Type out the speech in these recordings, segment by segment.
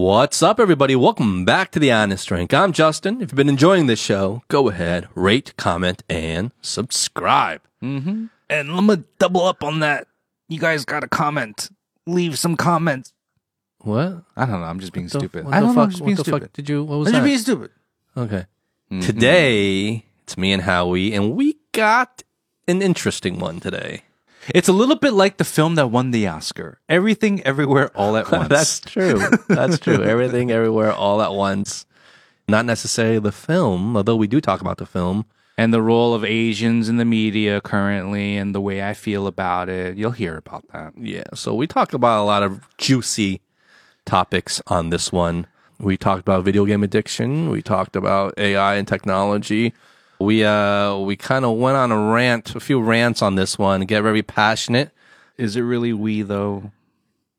What's up, everybody? Welcome back to the Honest Drink. I'm Justin. If you've been enjoying this show, go ahead, rate, comment, and subscribe. And I'm gonna double up on that. You guys got to comment. Leave some comments. What? I don't know. I'm just being The- stupid. what I the don't know. I'm fuck- just what being the stupid. fuck did you? What was I'm that? just being stupid. okay. Mm-hmm. Today, it's me and Howie, and we got an interesting one today. It's a little bit like the film that won the Oscar. Everything, everywhere, all at once. That's true. That's true. Everything, everywhere, all at once. Not necessarily the film, although we do talk about the film. and the role of Asians in the media currently, and the way I feel about it. You'll hear about that. Yeah, so we talked about a lot of juicy topics on this one. We talked about video game addiction. We talked about AI and technology. We uh we kind of went on a rant, a few rants on this one. Get very passionate. Is it really we though?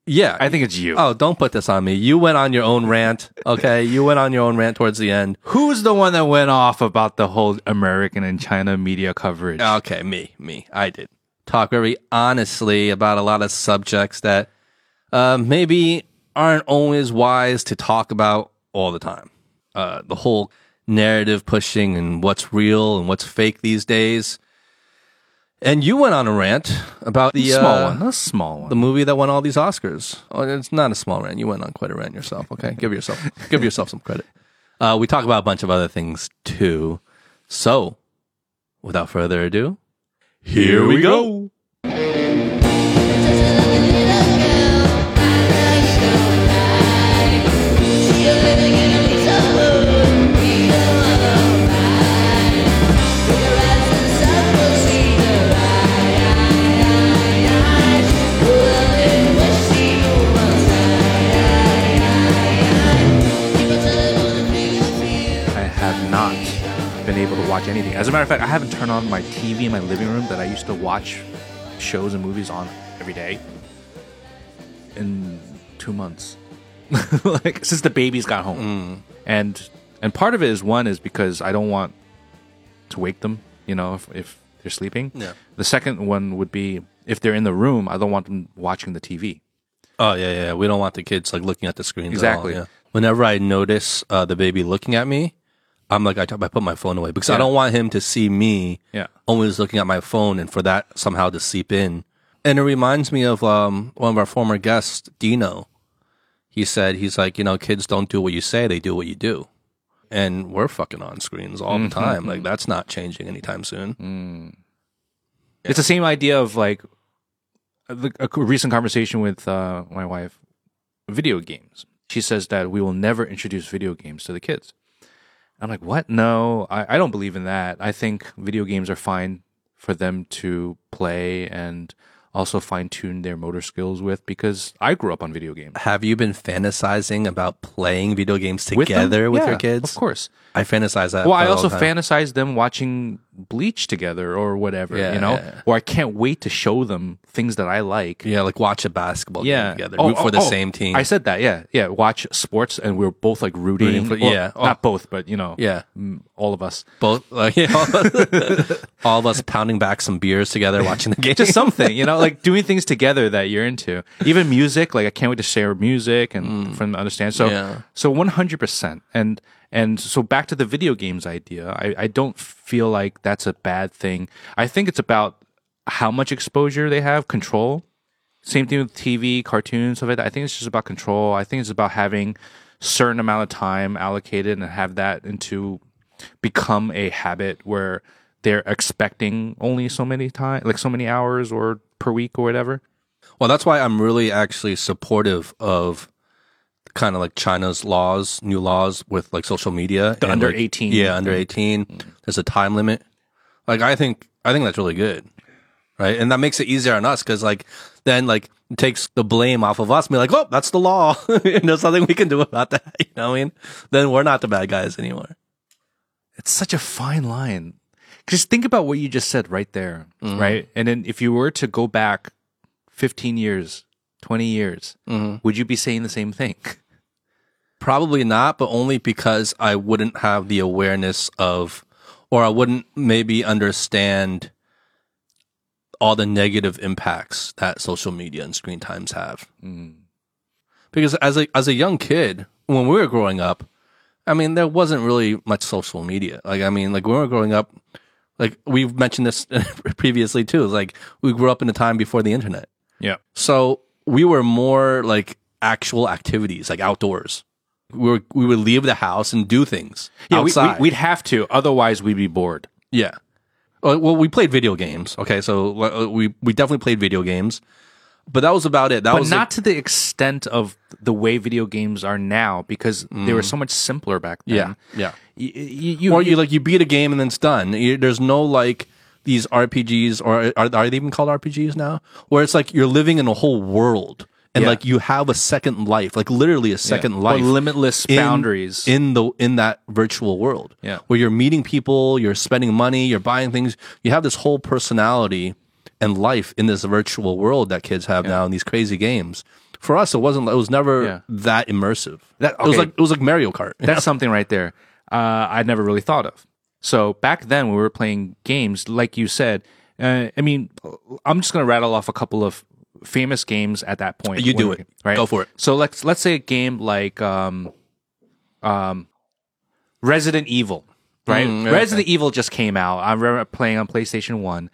Yeah, I think it's you. Oh, don't put this on me. You went on your own rant. Okay, you went on your own rant towards the end. Who's the one that went off about the whole American and China media coverage? Okay, me, me, I did talk very honestly about a lot of subjects that uh, maybe aren't always wise to talk about all the time. Uh, the whole narrative pushing and what's real and what's fake these days. And you went on a rant about the small uh, one. A small one. the movie that won all these Oscars. Oh, it's not a small rant. You went on quite a rant yourself. Okay, give yourself give yourself some credit. Uh, we talk about a bunch of other things too. So, without further ado, here we go. Able to watch anything. As a matter of fact, I haven't turned on my TV in my living room that I used to watch shows and movies on every day in two months. like since the babies got home, and and part of it is one is because I don't want to wake them. You know, if, if they're sleeping. Yeah. The second one would be if they're in the room, I don't want them watching the TV. Oh yeah, yeah. We don't want the kids like looking at the screens. Exactly. All, yeah. Whenever I notice uh, the baby looking at me, I'm like I, I put my phone away because I don't want him to see me Yeah. always looking at my phone and for that somehow to seep in. And it reminds me of um, one of our former guests, Dino. He said he's like, you know, kids don't do what you say; they do what you do. And we're fucking on screens all the time. Like that's not changing anytime soon. It's the same idea of like the, a recent conversation with uh, my wife. Video games. She says that we will never introduce video games to the kids. I'm like, what? No, I, I don't believe in that. I think video games are fine for them to play and also fine tune their motor skills with because I grew up on video games. Have you been fantasizing about playing video games together with, Yeah, your kids? Of course. I fantasize that. Well, I also fantasize them watching Bleach together or whatever, Yeah, you know? yeah. Or I can't wait to show them things that I like. Yeah, like watch a basketball yeah. game together, Oh, root for oh, the oh, same team. I said that, yeah. Yeah. Watch sports and we are both like rooting. Rooting for- Well, yeah. Not both, but you know, yeah, mm, all of us. both like yeah, all, all of us pounding back some beers together, watching the game. Just something, you know, like doing things together that you're into. Even music, like I can't wait to share music and for them to understand. So, Mm. Yeah. so 100%. And, and so back to the video games idea, I, I don't feel like that's a bad thing. I think it's about how much exposure they have, control. Same thing with TV, cartoons, of it. I think it's just about control. I think it's about having certain amount of time allocated and have that into become a habit where they're expecting only so many time, like so many hours or per week or whatever. Well, that's why I'm really actually supportive of kind of like China's laws, new laws with like social media. The and, under like, 18. Yeah, under 18. Mm. There's a time limit. Like I think I think that's really good. Right? And that makes it easier on us cuz like then like it takes the blame off of us. Be like, "Oh, that's the law." And there's nothing we can do about that, you know what I mean? Then we're not the bad guys anymore. It's such a fine line. Just think about what you just said right there, mm-hmm. right? And then if you were to go back 15 years, 20 years, mm-hmm. would you be saying the same thing? Probably not, but only because I wouldn't have the awareness of, or I wouldn't maybe understand all the negative impacts that social media and screen times have. Mm. Because as a as a young kid, when we were growing up, I mean, there wasn't really much social media. Like, I mean, like when we were growing up, like we've mentioned this previously too. Is like we grew up in a time before the internet, Yeah. so we were more like actual activities, like outdoors. We were we would leave the house and do things Yeah, we, outside. we, would have to, otherwise we'd be bored. Yeah. Well, we played video games. Okay, so uh, we we definitely played video games, but that was about it. That But was not like- to the extent of the way video games are now, because they were so much simpler back then. yeah, yeah. You, you, you, Or you like you beat a game and then it's done. You, there's no like these RPGs or are, are they even called RPGs now? Where it's like you're living in a whole world and Yeah. like you have a second life, like literally a second Or life, limitless in- boundaries. in the in that virtual world. Yeah. where you're meeting people, you're spending money, you're buying things. You have this whole personality and life in this virtual world that kids have now in these crazy games. For us, it wasn't. It was never Yeah. that immersive. That- It was like it was like Mario Kart. That's something right there. Uh, I'd never really thought of. So back then, when we were playing games, like you said, uh, I mean, I'm just going to rattle off a couple of famous games at that point. You do when- it. right? Go for it. So let's let's say a game like um, um, Resident Evil, right? Mm, okay. Resident Evil just came out. I remember playing on PlayStation One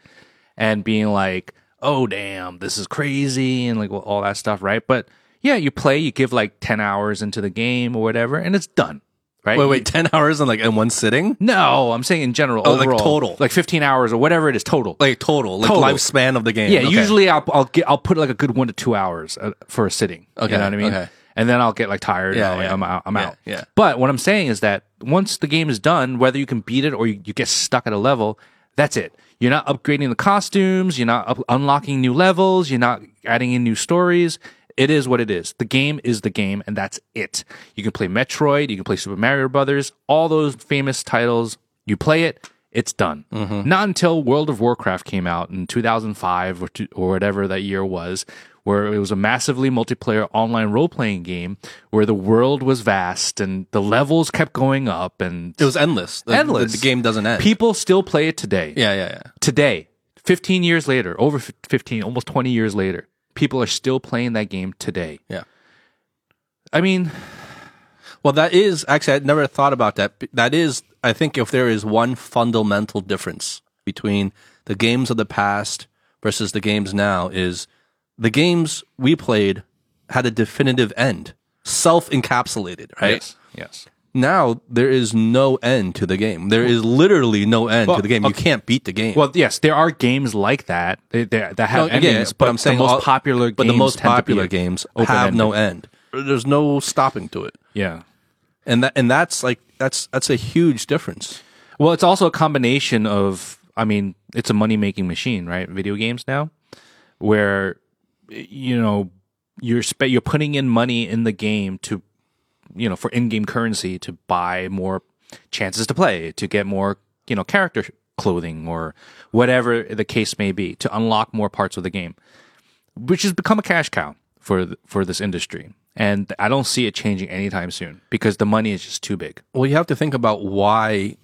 and being like, "Oh damn, this is crazy," and like all that stuff, right? But yeah, you play, you give like ten hours into the game or whatever, and it's done, right? Wait, wait, ten hours in like in one sitting? No, I'm saying in general, Oh, like total. like 15 hours or whatever it is total. Like total, like Total. lifespan of the game. yeah, Okay. usually I'll I'll get I'll put like a good one to two hours uh, for a sitting. Okay, you know what I mean? okay. And then I'll get like tired. Yeah, and yeah. I'm out. I'm Yeah, out. yeah. But what I'm saying is that once the game is done, whether you can beat it or you, you get stuck at a level, that's it. You're not upgrading the costumes. You're not up, unlocking new levels. You're not adding in new stories. It is what it is. The game is the game, and that's it. You can play Metroid. You can play Super Mario Brothers. All those famous titles. You play it. It's done. Mm-hmm. Not until World of Warcraft came out in 2005 or, two, or whatever that year was, where it was a massively multiplayer online role playing game where the world was vast and the levels kept going up and It was endless. The, endless. The, the game doesn't end. People still play it today. yeah, yeah, yeah. Today, 15 years later, over 15, almost 20 years later, people are still playing that game today. Yeah. I mean, Well, that is actually I never thought about that. That is, I think, if there is one fundamental difference between the games of the past versus the games now, is the games we played had a definitive end, self-encapsulated, right? yes. Yes. Now there is no end to the game. There is literally no end Well, to the game. You can't beat the game. Well, yes, there are games like that they, they, that have No, endings, but, I'm saying the most all- popular but games the most tend to be popular games have open-ended. no end. There's no stopping to it, Yeah. and that and that's like that's that's a huge difference. Well, it's also a combination of, I mean, it's a money making machine, right? Video games now, where you know you're spe- you're putting in money in the game to, you know, for in game currency to buy more chances to play, to get more, you know, character clothing or whatever the case may be, to unlock more parts of the game, which has become a cash cow for th- for this industry. And I don't see it changing anytime soon because the money is just too big. Well, you have to think about why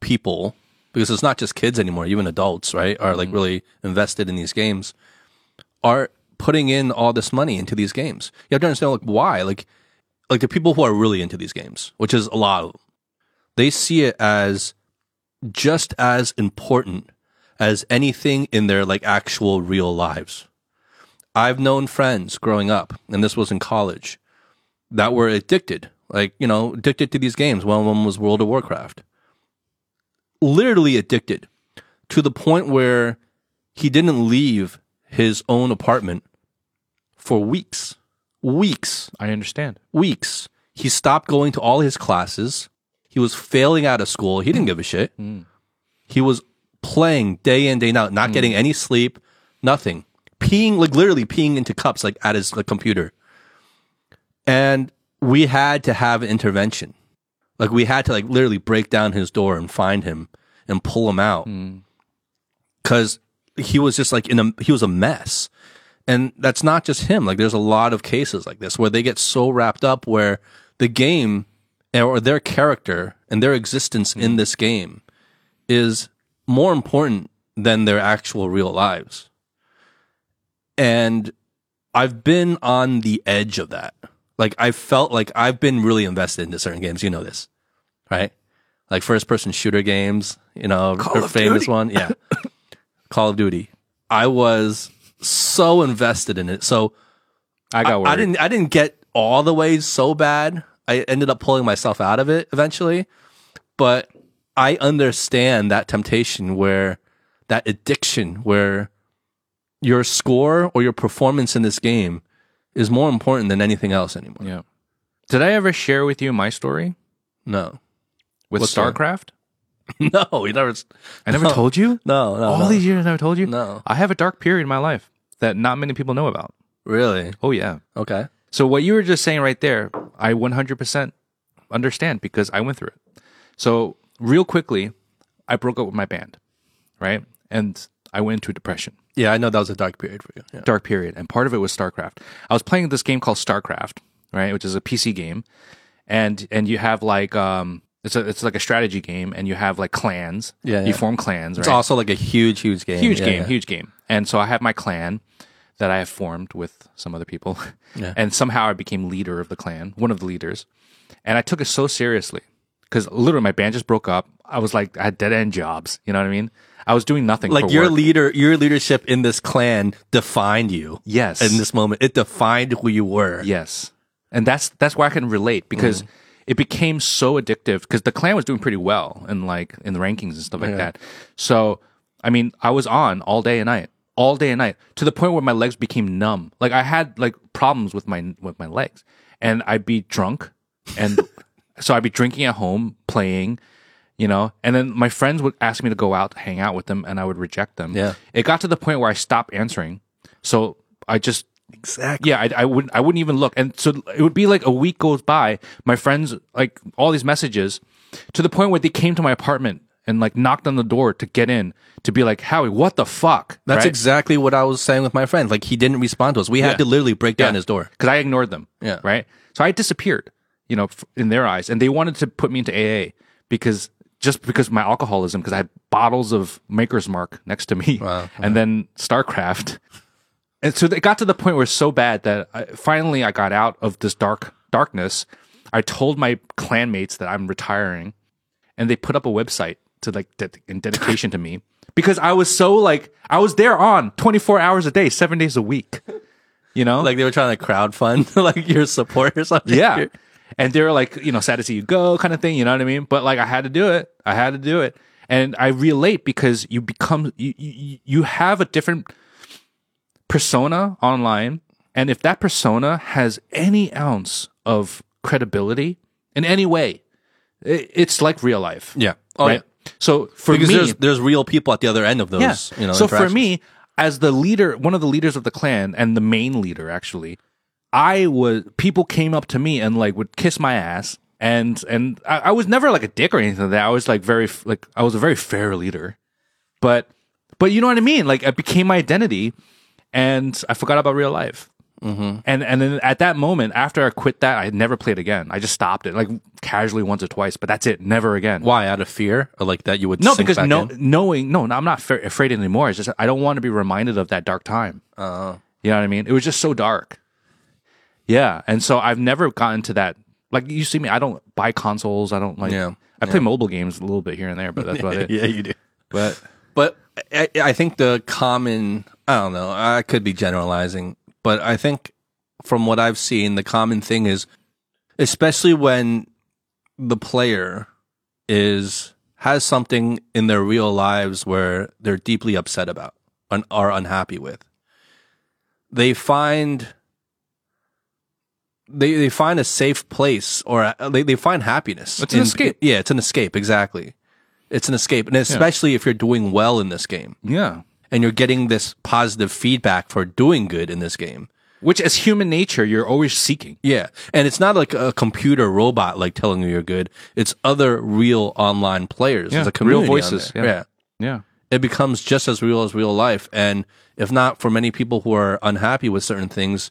people, because it's not just kids anymore, even adults, right, are like mm-hmm. really invested in these games, are putting in all this money into these games. You have to understand like why, like like the people who are really into these games, which is a lot of them, they see it as just as important as anything in their like actual real lives. I've known friends growing up, and this was in college, that were addicted, like, you know, addicted to these games. One of them was World of Warcraft. Literally addicted to the point where he didn't leave his own apartment for weeks. Weeks. I understand. Weeks. He stopped going to all his classes. He was failing out of school. He didn't hmm. give a shit. Hmm. He was playing day in, day out, not hmm. getting any sleep, nothing. Peeing, like literally peeing into cups, like at his like, computer. And we had to have an intervention. Like we had to like literally break down his door and find him and pull him out. Cause he was just like in a, he was a mess. And that's not just him. Like there's a lot of cases like this where they get so wrapped up where the game or their character and their existence in mm. this game is more important than their actual real lives. And I've been on the edge of that. Like I felt like I've been really invested into certain games. You know this, right? Like first person shooter games. You know, Call famous Duty. one. Yeah, Call of Duty. I was so invested in it. So I got worried. I didn't I didn't get all the way so bad. I ended up pulling myself out of it eventually. But I understand that temptation where that addiction where your score or your performance in this game is more important than anything else anymore. Yeah. Did I ever share with you my story No. with What story? StarCraft? No, you never I never No. told you. No, no. All no. these years, I never told you. No. I have a dark period in my life that not many people know about. Really? Oh yeah. Okay. So what you were just saying right there, I 100% understand because I went through it. So real quickly, I broke up with my band, right? And I went into depression. Yeah, I know that was a dark period for you. Yeah. dark period, and part of it was StarCraft. I was playing this game called StarCraft, right, which is a PC game, and and you have like um, it's a it's like a strategy game, and you have like clans. Yeah, you yeah. form clans. It's right? also like a huge, huge game. huge Yeah, game, yeah. huge game. And so I have my clan that I have formed with some other people, Yeah. and somehow I became leader of the clan, one of the leaders, and I took it so seriously because literally my band just broke up. I was like, I had dead end jobs. You know what I mean? I was doing nothing. Like your work. leader, your leadership in this clan defined you. Yes. In this moment, it defined who you were. Yes, and that's that's why I can relate because mm. It became so addictive because the clan was doing pretty well and like in the rankings and stuff like that. So I mean, I was on all day and night, all day and night to the point where my legs became numb. Like I had like problems with my with my legs, and I'd be drunk, and so I'd be drinking at home, playing. You know, and then my friends would ask me to go out, hang out with them, and I would reject them. Yeah. It got to the point where I stopped answering. So I just Exactly. yeah, I, I wouldn't. I wouldn't even look, and so it would be like a week goes by. My friends like all these messages, to the point where they came to my apartment and like knocked on the door to get in to be like, Howie, what the fuck? That's exactly what I was saying with my friend. Like he didn't respond to us. We had Yeah. to literally break down his door. because I ignored them. Yeah. right. So I disappeared, you know, in their eyes, and they wanted to put me into AA because just because of my alcoholism, because I had bottles of Maker's Mark next to me, and then Starcraft. And so it got to the point where it's so bad that I, finally I got out of this dark darkness. I told my clanmates that I'm retiring, and they put up a website to like de- in dedication to me because I was so like I was there on 24 hours a day, seven days a week. You know, Like they were trying to crowdfund like your support or something. yeah. And they were like, you know, sad to see you go kind of thing, you know what I mean? But like I had to do it. I had to do it. And I relate because you become you you, you have a different persona online and if that persona has any ounce of credibility in any way, it's like real life. Yeah. Oh, right? yeah. So for Because me, there's there's real people at the other end of those. yeah. You know. so for me, as the leader, one of the leaders of the clan and the main leader, actually, I was people came up to me and like would kiss my ass, and and I, I was never like a dick or anything like that. I was like very like I was a very fair leader, but but you know what I mean. Like it became my identity, and I forgot about real life. Mm-hmm. And and then at that moment, after I quit that, I never played again. I just stopped it, like casually once or twice, but that's it. Never again. why out of fear or like that you would No, because back no, in? knowing, no, no, I'm not fa- afraid anymore. It's just I don't want to be reminded of that dark time. Uh, You know what I mean? It was just so dark. Yeah, and so I've never gotten to that. Like you see me, I don't buy consoles. I don't like. Yeah, I play mobile games a little bit here and there, but that's about it. yeah, you do. But But I, I think the common, I don't know, I could be generalizing, but I think from what I've seen, the common thing is, especially when the player is has something in their real lives where they're deeply upset about and are unhappy with, they find they they find a safe place or uh, they, they find happiness. It's an in- escape. Yeah, it's an escape. Exactly. It's an escape. And especially if you're doing well in this game yeah, and you're getting this positive feedback for doing good in this game. which as human nature, you're always seeking. Yeah. And it's not like a computer robot like telling you you're good. It's other real online players. Yeah, real voices, there. yeah. Yeah, It becomes just as real as real life. And if not for many people who are unhappy with certain things,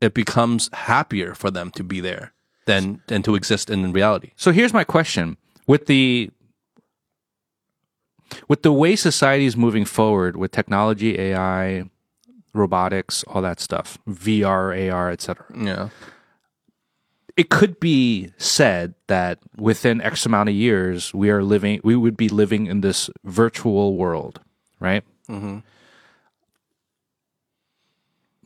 it becomes happier for them to be there than than to exist in reality. So here's my question: with the with the way society is moving forward with technology, AI, robotics, all that stuff, VR, AR, etc. Yeah. it could be said that within X amount of years, we are living, we would be living in this virtual world, right?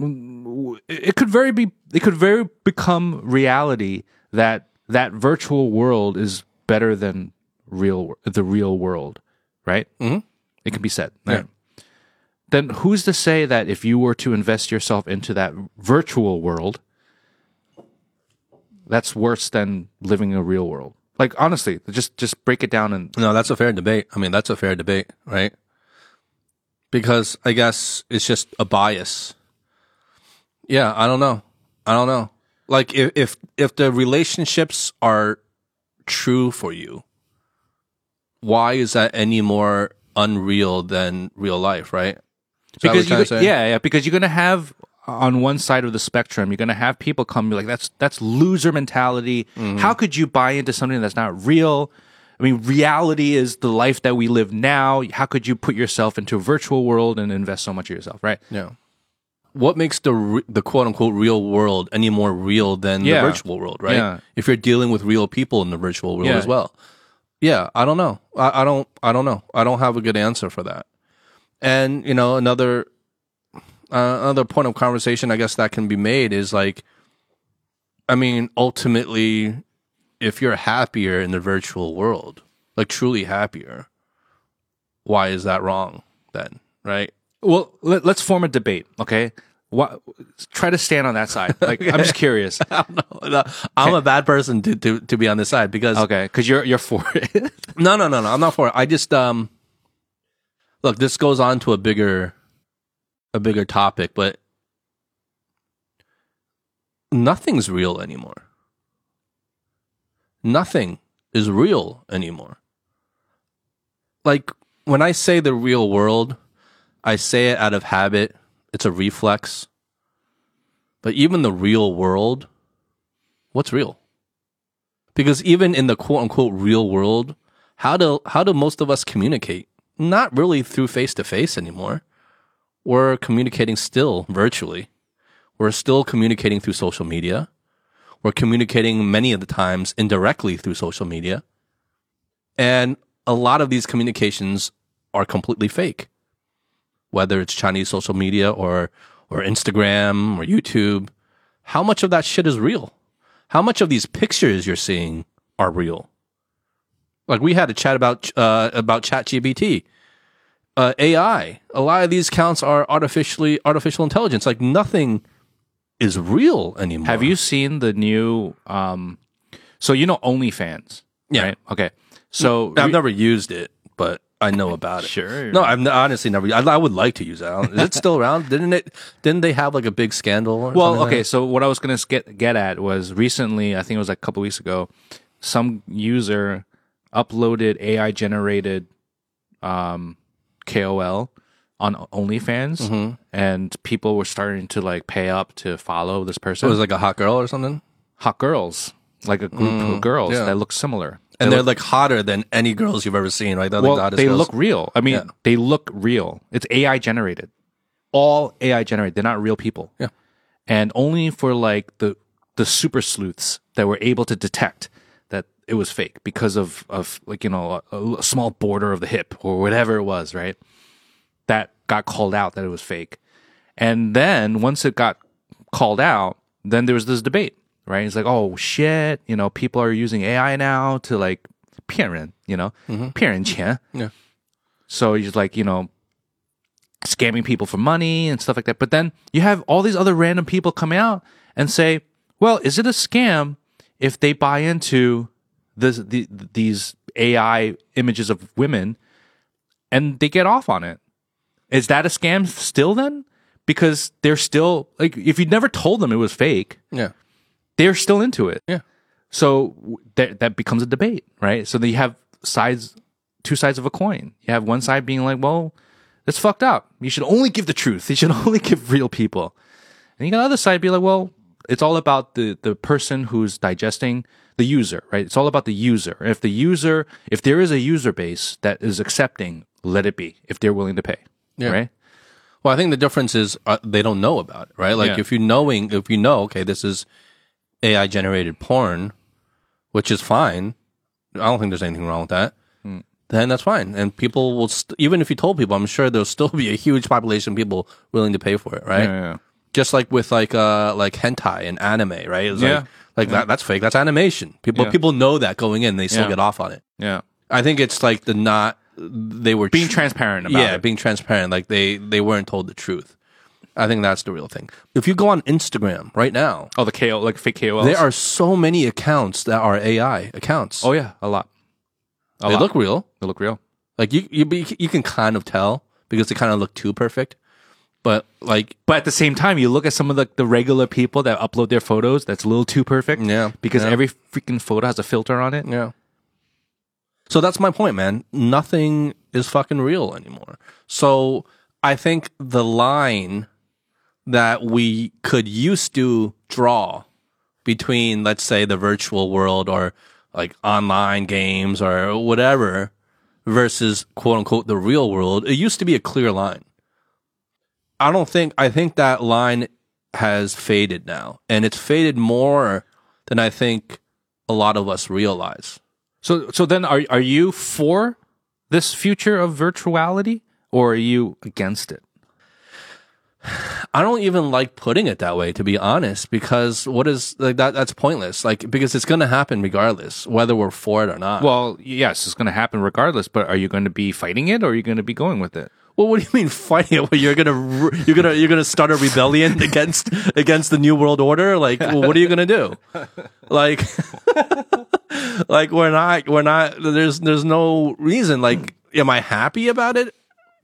Mm, It could very be, it could very become reality that that virtual world is better than real, the real world, right? Mm-hmm. It can be said. Right? Then who's to say that if you were to invest yourself into that virtual world, that's worse than living in a real world. Like honestly, just just break it down and No, that's a fair debate. I mean, that's a fair debate, right? Because I guess it's just a bias. Yeah, I don't know. I don't know. Like if if if the relationships are true for you, why is that any more unreal than real life, right? Is because you're you, trying to say? yeah, yeah, because you're gonna have on one side of the spectrum, you're gonna have people come like, that's that's loser mentality. Mm-hmm. How could you buy into something that's not real? I mean, reality is the life that we live now. How could you put yourself into a virtual world and invest so much of yourself, right? Yeah. What makes the re- the quote unquote real world any more real than Yeah. the virtual world, right? Yeah. If you're dealing with real people in the virtual world Yeah. as well. Yeah, I don't know. I, I don't. I don't know. I don't have a good answer for that. And you know, another uh, another point of conversation, I guess that can be made is like, I mean, ultimately, if you're happier in the virtual world, like truly happier, why is that wrong then? Right? Well, let, let's form a debate, okay? What, try to stand on that side. Like, I'm just curious. No, I'm a bad person to, to, to be on this side because Okay, because you're you're for it. no, no, no, no. I'm not for it. I just um, look. This goes on to a bigger, a bigger topic, but nothing's real anymore. Nothing is real anymore. Like when I say the real world, I say it out of habit. It's a reflex. But even the real world, what's real? Because even in the quote unquote real world, how do how do most of us communicate? Not really through face to face anymore. We're communicating still virtually. We're still communicating through social media. We're communicating many of the times indirectly through social media. And a lot of these communications are completely fake. Whether it's Chinese social media or or Instagram or YouTube, how much of that shit is real? How much of these pictures you're seeing are real? Like we had a chat about uh, about ChatGPT, uh, AI. A lot of these counts are artificially artificial intelligence. Like nothing is real anymore. Have you seen the new? um So you know OnlyFans, Yeah. right? Okay, so I've never used it, but I know about it. Sure. No, I've n- honestly never. I, I would like to use it. I don't- Is it still around? Didn't it? Didn't they have like a big scandal? Or Well, something like okay. that? So what I was gonna get get at was recently, I think it was like a couple weeks ago, some user uploaded AI generated um, KOL on OnlyFans, Mm-hmm. and people were starting to like pay up to follow this person. it was like a hot girl or something, hot girls, like a group of girls Mm, yeah. that look similar. And They they're like hotter than any girls you've ever seen, right? They're well, like the they girls. look real. I mean, Yeah. they look real. It's AI generated, all AI generated. They're not real people. Yeah. and only for like the the super sleuths that were able to detect that it was fake because of of like you know a, a small border of the hip or whatever it was, right? That got called out that it was fake, and then once it got called out, then there was this debate, right? It's like, oh shit, you know, people are using AI now to like 骗人, you know, 骗人钱. Yeah. So he's like, you know, scamming people for money and stuff like that. But then you have all these other random people coming out and say, well, is it a scam if they buy into this, the, these AI images of women and they get off on it? Is that a scam still then? Because they're still like, if you never told them it was fake, Yeah, they're still into it. yeah. So that that becomes a debate, right? So you have sides, two sides of a coin. You have one side being like, "Well, it's fucked up. You should only give the truth. You should only give real people." And you got the other side be like, "Well, it's all about the the person who's digesting the user, right? It's all about the user. If the user, if there is a user base that is accepting, let it be. If they're willing to pay, Yeah. right? Well, I think the difference is uh, they don't know about it, right? Like Yeah. if you knowing, if you know, okay, this is AI generated porn, which is fine. I don't think there's anything wrong with that. Then that's fine, and people will st- even if you told people, I'm sure there'll still be a huge population of people willing to pay for it, right? Yeah, yeah. Just like with like uh like hentai and anime, right? It's Yeah. like, like that that's fake. That's animation. People Yeah. people know that going in, they still Yeah. get off on it. yeah. I think it's like the not they were Being tr- transparent about yeah, it. being transparent. Like they they weren't told the truth. I think that's the real thing. If you go on Instagram right now, oh, the KO, like fake KOLs. there are so many accounts that are AI accounts. Oh yeah, a lot. A they lot. look real. They look real. Like you, you you can kind of tell because they kind of look too perfect. But like But at the same time, you look at some of the, the regular people that upload their photos that's a little too perfect. Yeah, Because yeah. every freaking photo has a filter on it. Yeah. So that's my point, man. Nothing is fucking real anymore. So I think the line that we could used to draw between, let's say, the virtual world or like online games or whatever versus quote unquote the real world, it used to be a clear line. I don't think, I think that line has faded now. And it's faded more than I think a lot of us realize. So so then are are you for this future of virtuality or are you against it? I don't even like putting it that way, to be honest, because what is like that? That's pointless. Like because it's going to happen regardless, whether we're for it or not. Well, yes, it's going to happen regardless, but are you going to be fighting it or are you going to be going with it? well, what do you mean fighting it? Well, you're gonna you're gonna you're gonna start a rebellion against against the new world order? Like, well, what are you gonna do? Like, like we're not we're not. There's there's no reason. Like, am I happy about it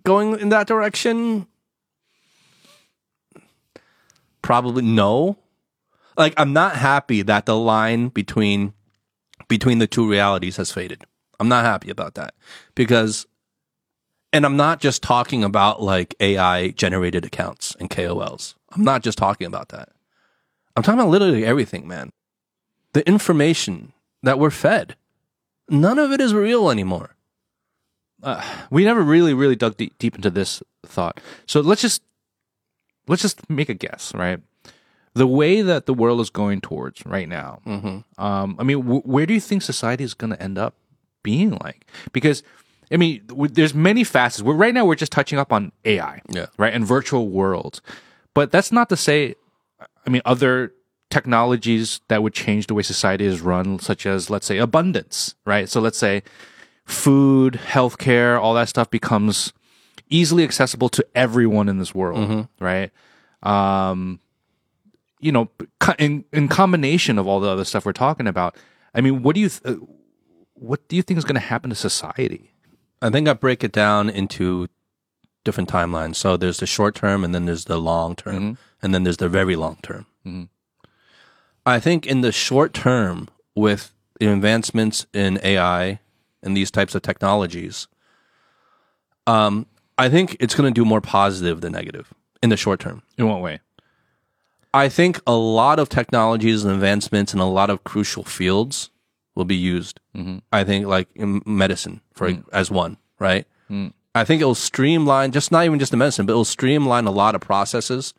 going in that direction? Probably no. Like, I'm not happy that the line between between the two realities has faded. I'm not happy about that because and I'm not just talking about like AI generated accounts and KOLs. I'm not just talking about that. I'm talking about literally everything, man. The information that we're fed, none of it is real anymore. Uh, we never really really dug deep, deep into this thought. So let's just let's just make a guess, right? The way that the world is going towards right now. Mm-hmm. Um, I mean, wh- where do you think society is going to end up being like? Because I mean, w- there's many facets. We're, right now, we're just touching up on AI, Yeah. right, and virtual worlds. But that's not to say, I mean, other technologies that would change the way society is run, such as, let's say, abundance, right? So let's say food, healthcare, all that stuff becomes easily accessible to everyone in this world, right? Um, you know, in in combination of all the other stuff we're talking about, I mean, what do you th- what do you think is going to happen to society? I think I break it down into different timelines. So there's the short term, and then there's the long term, and then there's the very long term. I think in the short term, with the advancements in AI and these types of technologies, um, I think it's going to do more positive than negative in the short term. In what way? I think a lot of technologies and advancements in a lot of crucial fields will be used. Mm-hmm. I think like in medicine for mm. as one, right? Mm. I think it'll streamline just not even just the medicine, but it'll streamline a lot of processes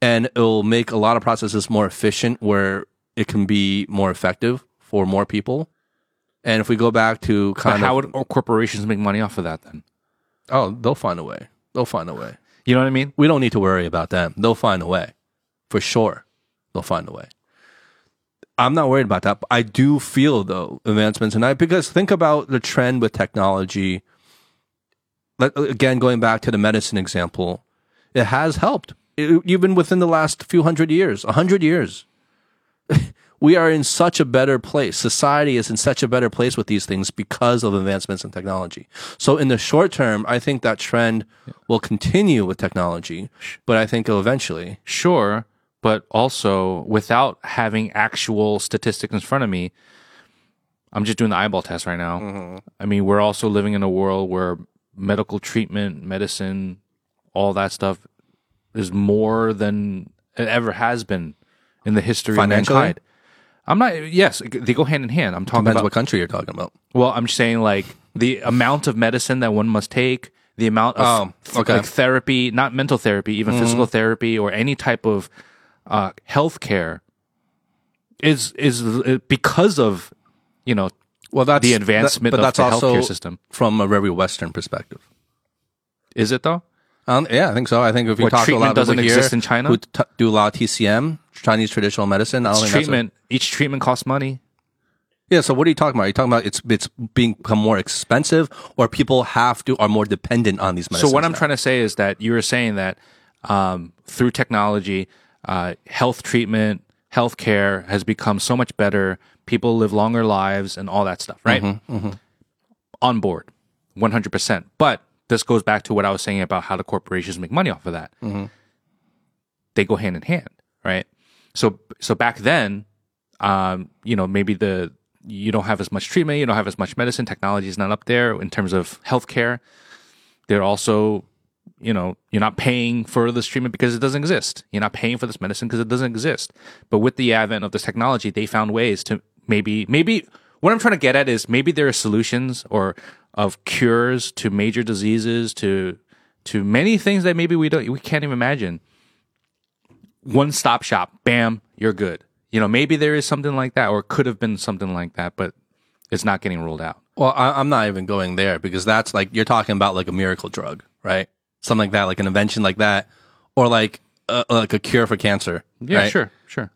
and it'll make a lot of processes more efficient where it can be more effective for more people. And if we go back to But kind how of would corporations make money off of that then? Oh, they'll find a way. They'll find a way. You know what I mean? we don't need to worry about them. They'll find a way. For sure. They'll find a way. I'm not worried about that. But I do feel though advancements and I because think about the trend with technology. Like, again, going back to the medicine example, it has helped. It- even within the last few hundred years, a hundred years, we are in such a better place. Society is in such a better place with these things because of advancements in technology. So in the short term, I think that trend will continue with technology, but I think it'll eventually. Sure, but also without having actual statistics in front of me, I'm just doing the eyeball test right now. Mm-hmm. I mean, we're also living in a world where medical treatment, medicine, all that stuff is more than it ever has been in the history of mankind. I'm not. Yes, they go hand in hand. I'm talking Depends about what country you're talking about. Well, I'm saying like the amount of medicine that one must take, the amount of Oh, okay. like therapy, not mental therapy, even physical therapy or any type of uh, health care is is uh, because of you know Well, that's the advancement but of that's the also healthcare system. from a very Western perspective. Is it though? Um, yeah, I think so. I think if you What, talk to a lot of people here exist in China? who t- do a lot of TCM, Chinese traditional medicine, I don't It's think treatment. Each treatment costs money. Yeah. So what are you talking about? Are you talking about it's it's being become more expensive, or people have to are more dependent on these medicines? So what I'm now? trying to say is that you were saying that um, through technology, uh, health treatment, healthcare has become so much better. People live longer lives and all that stuff, right? Mm-hmm, On board, 100. percent But this goes back to what I was saying about how the corporations make money off of that. Mm-hmm. They go hand in hand, right? So so back then, um, you know, maybe the you don't have as much treatment, you don't have as much medicine, technology is not up there in terms of healthcare. They're also, you know, you're not paying for this treatment because it doesn't exist. You're not paying for this medicine because it doesn't exist. But with the advent of this technology, they found ways to maybe, maybe what I'm trying to get at is maybe there are solutions or of cures to major diseases, to, to many things that maybe we don't, we can't even imagine. One stop shop, bam, you're good. You know, maybe there is something like that or could have been something like that, but it's not getting ruled out. Well, I, I'm not even going there because that's like you're talking about like a miracle drug, right? Something like that, like an invention like that, or like uh, like a cure for cancer. Yeah, right? sure, sure.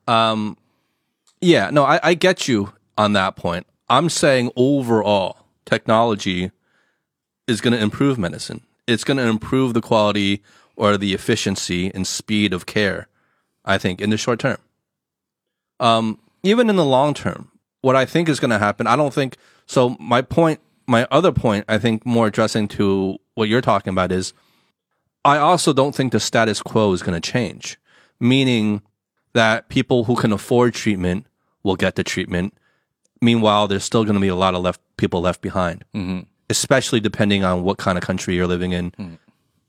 Yeah, no, I, I get you on that point. I'm saying overall, technology is going to improve medicine. It's going to improve the quality or the efficiency and speed of care. I think in the short term. Um, even in the long term, what I think is going to happen, I don't think. So my point, my other point, I think more addressing to what you're talking about is, I also don't think the status quo is going to change. Meaning that people who can afford treatment will get the treatment. Meanwhile, there's still going to be a lot of left people left behind, mm-hmm. especially depending on what kind of country you're living in,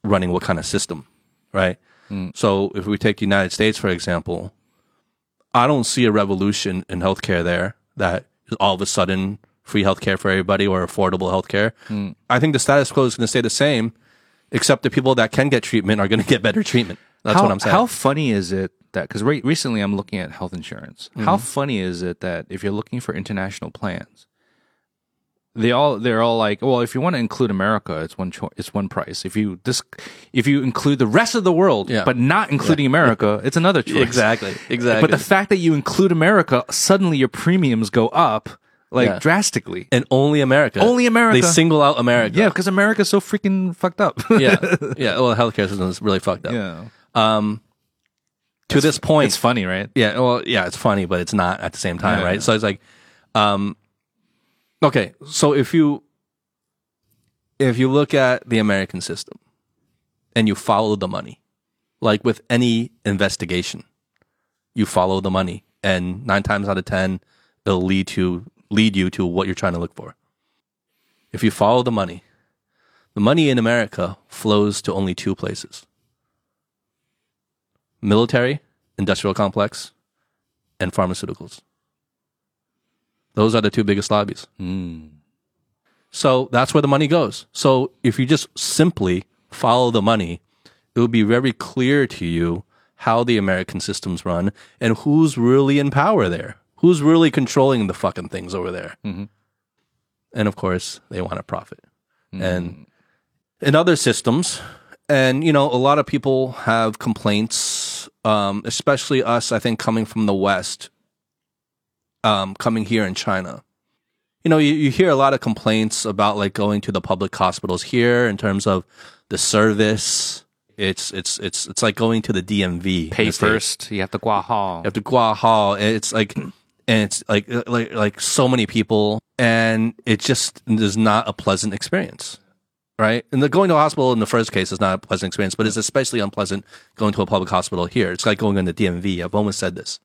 running what kind of system, right? So if we take the United States for example, I don't see a revolution in healthcare there that is all of a sudden free healthcare for everybody or affordable healthcare. I think the status quo is going to stay the same, except the people that can get treatment are going to get better treatment. That's how, what I'm saying. How funny is it that because re- recently I'm looking at health insurance. Mm-hmm. How funny is it that if you're looking for international plans, they all they're all like, well, if you want to include America, it's one cho- it's one price. If you this if you include the rest of the world, Yeah. but not including America, it's another choice. exactly, exactly. But the fact that you include America, suddenly your premiums go up like Yeah. drastically. and only America, Only America. They single out America. Yeah, because America's so freaking fucked up. yeah, yeah. Well, the healthcare system is really fucked up. yeah. Um, to this point, It's funny, right? Yeah, well, yeah, it's funny, but it's not at the same time, Yeah. right? So it's like, um, okay, so if you if you look at the American system and you follow the money, like with any investigation, you follow the money, and nine times out of ten, it'll lead to lead you to what you're trying to look for. If you follow the money, the money in America flows to only two places military, industrial complex, and pharmaceuticals. Those are the two biggest lobbies. Hmm. So that's where the money goes. So if you just simply follow the money, it will be very clear to you how the American systems run and who's really in power there. Who's really controlling the fucking things over there. Mm-hmm. And of course, they want to profit. Hmm. And in other systems, and you know, a lot of people have complaints, um, especially us, I think, coming from the West, um, coming here in China. You know, you, you hear a lot of complaints about like going to the public hospitals here in terms of the service. It's it's it's it's like going to the DMV. Pay first. You have to go hall. You have to guahao. and It's like, and it's like, like, like so many people, and it just is not a pleasant experience, right? And the going to a hospital in the first case is not a pleasant experience, but it's especially unpleasant going to a public hospital here. It's like going into DMV. I've almost said this,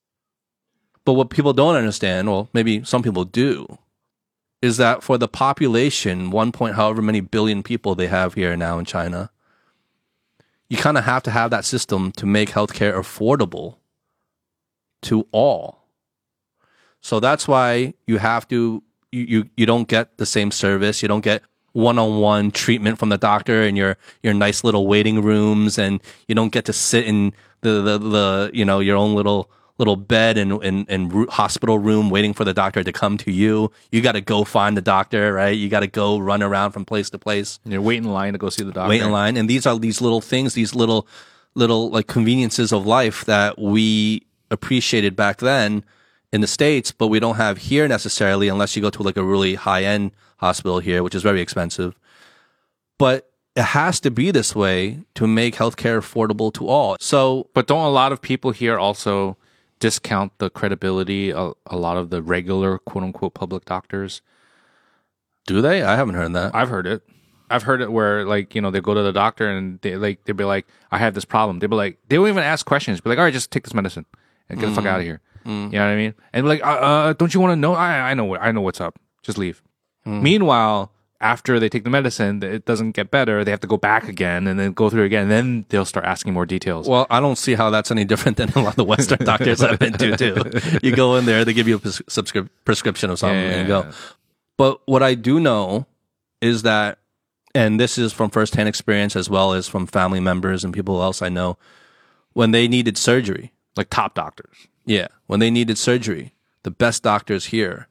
but what people don't understand, well, maybe some people do, is that for the population, one point however many billion people they have here now in China, you kind of have to have that system to make healthcare affordable to all. So that's why you have to you you, you don't get the same service. You don't get one-on-one treatment from the doctor in your your nice little waiting rooms and you don't get to sit in the the, the you know your own little little bed and and, and ro- hospital room waiting for the doctor to come to you. You got to go find the doctor, right? You got to go run around from place to place, And You're waiting in line to go see the doctor. wait in line. And these are these little things, these little little like conveniences of life that we appreciated back then in the states, but we don't have here necessarily unless you go to like a really high end hospital here, which is very expensive. But it has to be this way to make healthcare affordable to all. So But don't a lot of people here also discount the credibility of a lot of the regular quote unquote public doctors? do they? I haven't heard that. I've heard it. I've heard it where like, you know, they go to the doctor and they like they'll be like, I have this problem. They'll be like they won't even ask questions. Be like, all right, just take this medicine and get the fuck out of here. You know what I mean? And like, uh, uh don't you want to know? I I know what I know what's up. Just leave. Meanwhile, after they take the medicine, it doesn't get better. They have to go back again and then go through it again. then they'll start asking more details. Well, I don't see how that's any different than a lot of the Western doctors I've been to too. You go in there, they give you a pres- prescription of something, and you go. But what I do know is that, and this is from firsthand experience as well as from family members and people else I know, when they needed surgery, like top doctors. yeah, when they needed surgery, the best doctors here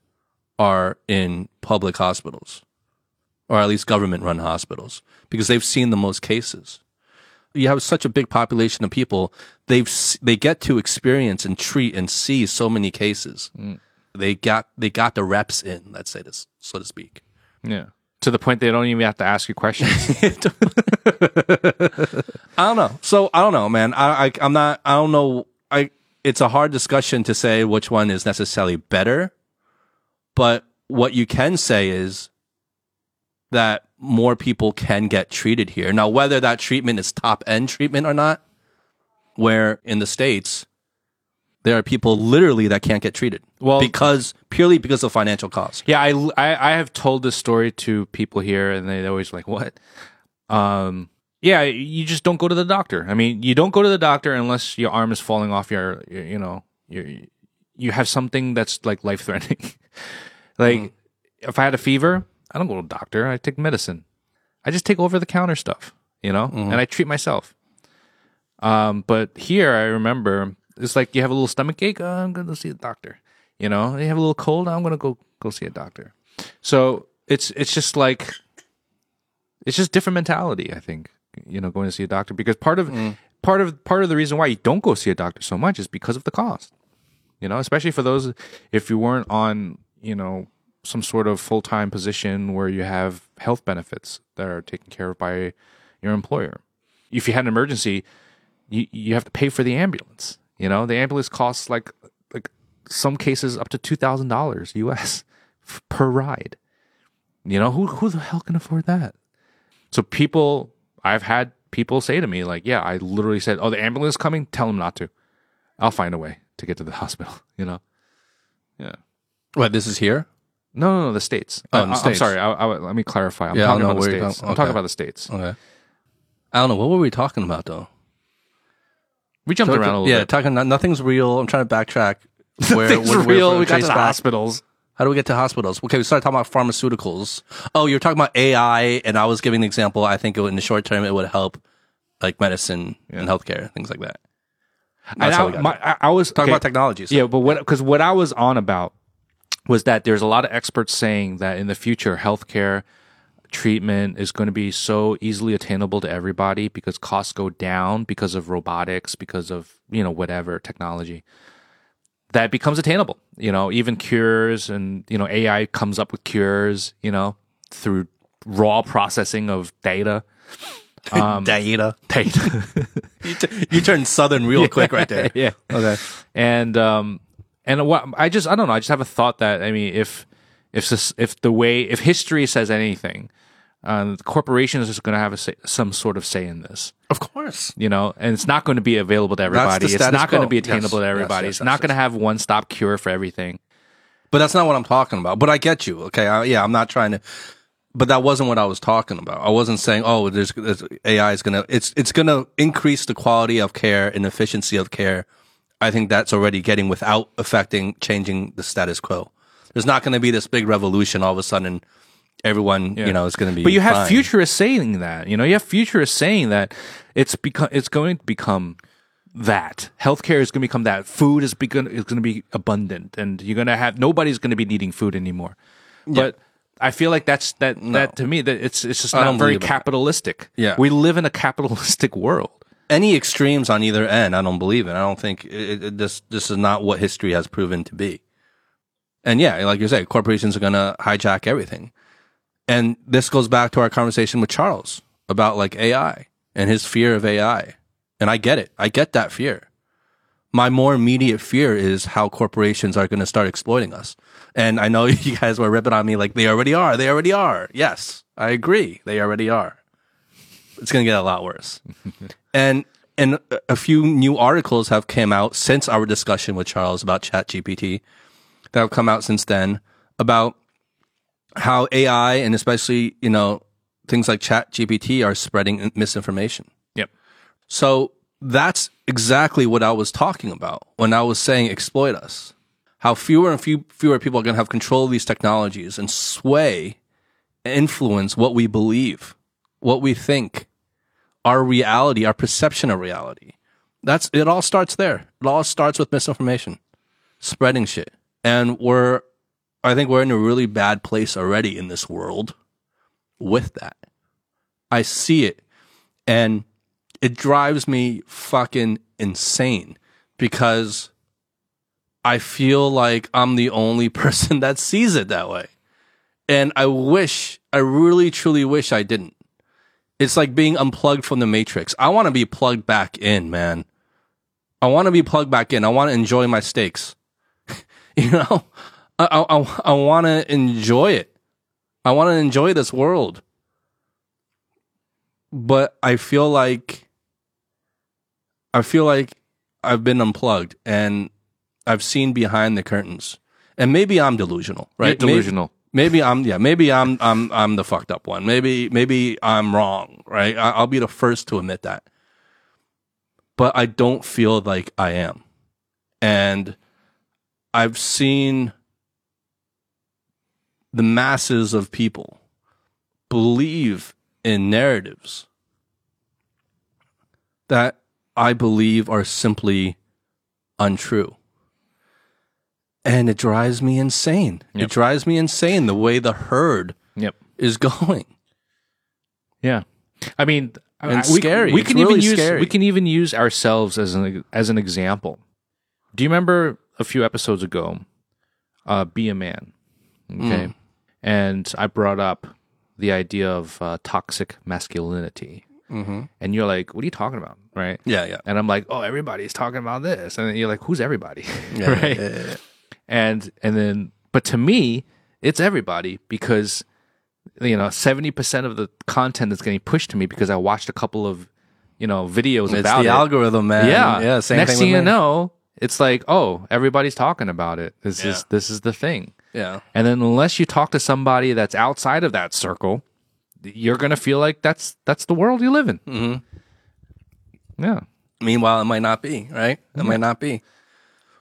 are in public hospitals, or at least government-run hospitals, because they've seen the most cases. You have such a big population of people they've they get to experience and treat and see so many cases. Mm. They got they got the reps in let's say this so to speak. Yeah. To the point they don't even have to ask you questions. i don't know. So i don't know man. I, I i'm not i don't know. I it's a hard discussion to say which one is necessarily better but what you can say is that more people can get treated here now whether that treatment is top end treatment or not where in the states there are people literally that can't get treated Well- because purely because of financial cost yeah, I, I I have told this story to people here, and they're always like, "What?" Um, yeah, you just don't go to the doctor. I mean, you don't go to the doctor unless your arm is falling off your, your you know, you you have something that's like life threatening. like, if I had a fever, I don't go to the doctor. I take medicine. I just take over the counter stuff, you know, and I treat myself. Um, but here I remember it's like you have a little stomach ache. Oh, I'm going to see a doctor. You know, you have a little cold. I'm going to go go see a doctor. So it's it's just like it's just different mentality. I think you know going to see a doctor because part of part of part of the reason why you don't go see a doctor so much is because of the cost. You know, especially for those if you weren't on you know some sort of full time position where you have health benefits that are taken care of by your employer. If you had an emergency, you you have to pay for the ambulance. You know, the ambulance costs like like some cases up to two thousand dollars US per ride. You know, who who the hell can afford that? So people, I've had people say to me like, "Yeah, I literally said, oh, the ambulance is coming. Tell them not to. I'll find a way to get to the hospital." You know, yeah. what this is here No, no, no, the states. Oh, Uh, the I- I'm States. sorry. I, I, let me clarify. I'm Yeah, I talking about the where you're states. going- I'm talking about the states. okay i don't know what were we talking about though We jumped around a little yeah bit. talking nothing's real i'm trying to backtrack where Things where- are where- real. We got to the hospitals. How do we get to hospitals? Okay, we started talking about pharmaceuticals. Oh, you're talking about AI, and I was giving an example. I think it would, in the short term, it would help like medicine and healthcare, things like that. And I, got my, I, I was Talking okay. about technologies. Yeah, but what because what I was on about was that there's a lot of experts saying that in the future healthcare treatment is going to be so easily attainable to everybody because costs go down because of robotics, because of, you know, whatever technology. That becomes attainable. You know, even cures and, you know, AI comes up with cures, you know, through raw processing of data. Data. Data. You, t- you turned southern real quick right there. yeah. Okay. and um and what I just I don't know I just have a thought that I mean if if this, if the way if history says anything, uh, corporations is going to have a say, some sort of say in this, Of course. you know, and it's not going to be available to everybody. It's not going to be Yes, attainable to everybody. yes, it's yes, not yes. going to have one stop cure for everything. But that's not what I'm talking about. But I get you. Okay. I, yeah, I'm not trying to. But that wasn't what I was talking about. I wasn't saying, oh, there's, there's AI is gonna. It's it's gonna increase the quality of care and efficiency of care. I think that's already getting without affecting changing the status quo. There's not going to be this big revolution all of a sudden. Everyone, you know, is going to be. But you have fine. futurists saying that. You know, you have futurists saying that it's become it's going to become that. Healthcare is going to become that. Food is, going is going to be abundant, and you're going to have nobody's going to be needing food anymore. But I feel like that's that that to me that it's it's just not very believe in that. capitalistic. Yeah. we live in a capitalistic world. Any extremes on either end, I don't believe in. I don't think it, it, this this is not what history has proven to be. And yeah, like you said, corporations are going to hijack everything. And this goes back to our conversation with Charles about like AI and his fear of AI. And I get it. I get that fear. My more immediate fear is how corporations are going to start exploiting us. And I know you guys were ripping on me like they already are. They already are. Yes, I agree. They already are. It's going to get a lot worse. and and a- few new articles have came out since our discussion with Charles about ChatGPT that have come out since then about how AI and especially, you know, things like ChatGPT are spreading misinformation. Yep. So that's exactly what I was talking about when I was saying exploit us. How fewer and few, fewer people are going to have control of these technologies and sway, influence what we believe, what we think, our reality, our perception of reality. That's it. All starts there. It all starts with misinformation, spreading shit, and we're. I think we're in a really bad place already in this world with that. I see it, and it drives me fucking insane because I feel like I'm the only person that sees it that way. And I wish, I really truly wish I didn't. It's like being unplugged from the matrix. I want to be plugged back in, man. I want to be plugged back in. I want to enjoy my steaks. you know, I, I, I, want to enjoy it. I want to enjoy this world. But I feel like I feel like I've been unplugged and I've seen behind the curtains. And maybe I'm delusional, right? You're delusional. Maybe, I'm yeah, maybe I'm I'm I'm the fucked up one. Maybe maybe I'm wrong, right? I, I'll be the first to admit that. But I don't feel like I am. And I've seen the masses of people believe in narratives that I believe are simply untrue. And it drives me insane. Yep. It drives me insane the way the herd Yep. is going. Yeah. I mean, And I- it's we, scary. We It's can really even use scary. we can even use ourselves as an as an example. Do you remember a few episodes ago, uh, "Be a Man"? Okay, Mm. and I brought up the idea of uh, toxic masculinity, Mm-hmm. and you're like, "What are you talking about?" Right? Yeah, yeah. And I'm like, "Oh, everybody's talking about this," and then you're like, "Who's everybody?" Yeah, right? yeah, yeah. And and then but to me it's everybody because you know 70% of the content that's getting pushed to me because i watched a couple of you know videos It's about the it algorithm, man. yeah yeah. Same next thing thing you know it's like oh everybody's talking about it this Yeah. is this is the thing Yeah, and then unless you talk to somebody that's outside of that circle you're gonna feel like that's that's the world you live in mm-hmm. yeah Meanwhile, it might not be right. It might not be.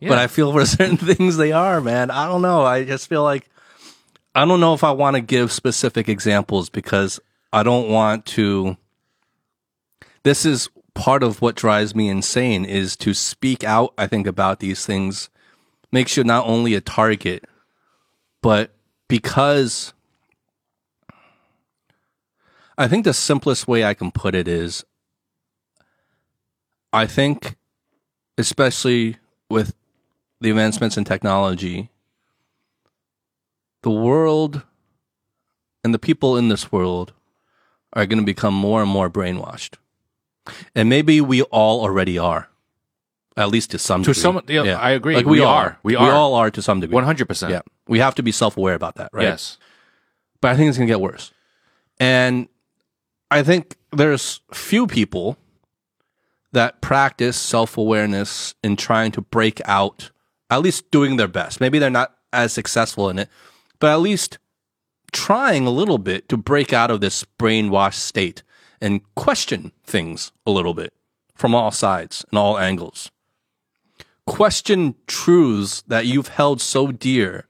Yeah. But I feel for certain things they are, man. I don't know. I just feel like I don't know if I want to give specific examples because I don't want to. This is part of what drives me insane is to speak out. I think about these things makes you not only a target, but because I think the simplest way I can put it is I think, especially with the advancements in technology, the world and the people in this world are going to become more and more brainwashed. And maybe we all already are, at least to some To degree. some- yeah, I agree. Like We we, are. are. We We all are to some degree. 100% Yeah. We have to be self aware about that, right? yes but I think it's going to get worse. And I think there's few people that practice self awareness in trying to break out, at least doing their best. Maybe they're not as successful in it, but at least trying a little bit to break out of this brainwashed state and question things a little bit from all sides and all angles. Question truths that you've held so dear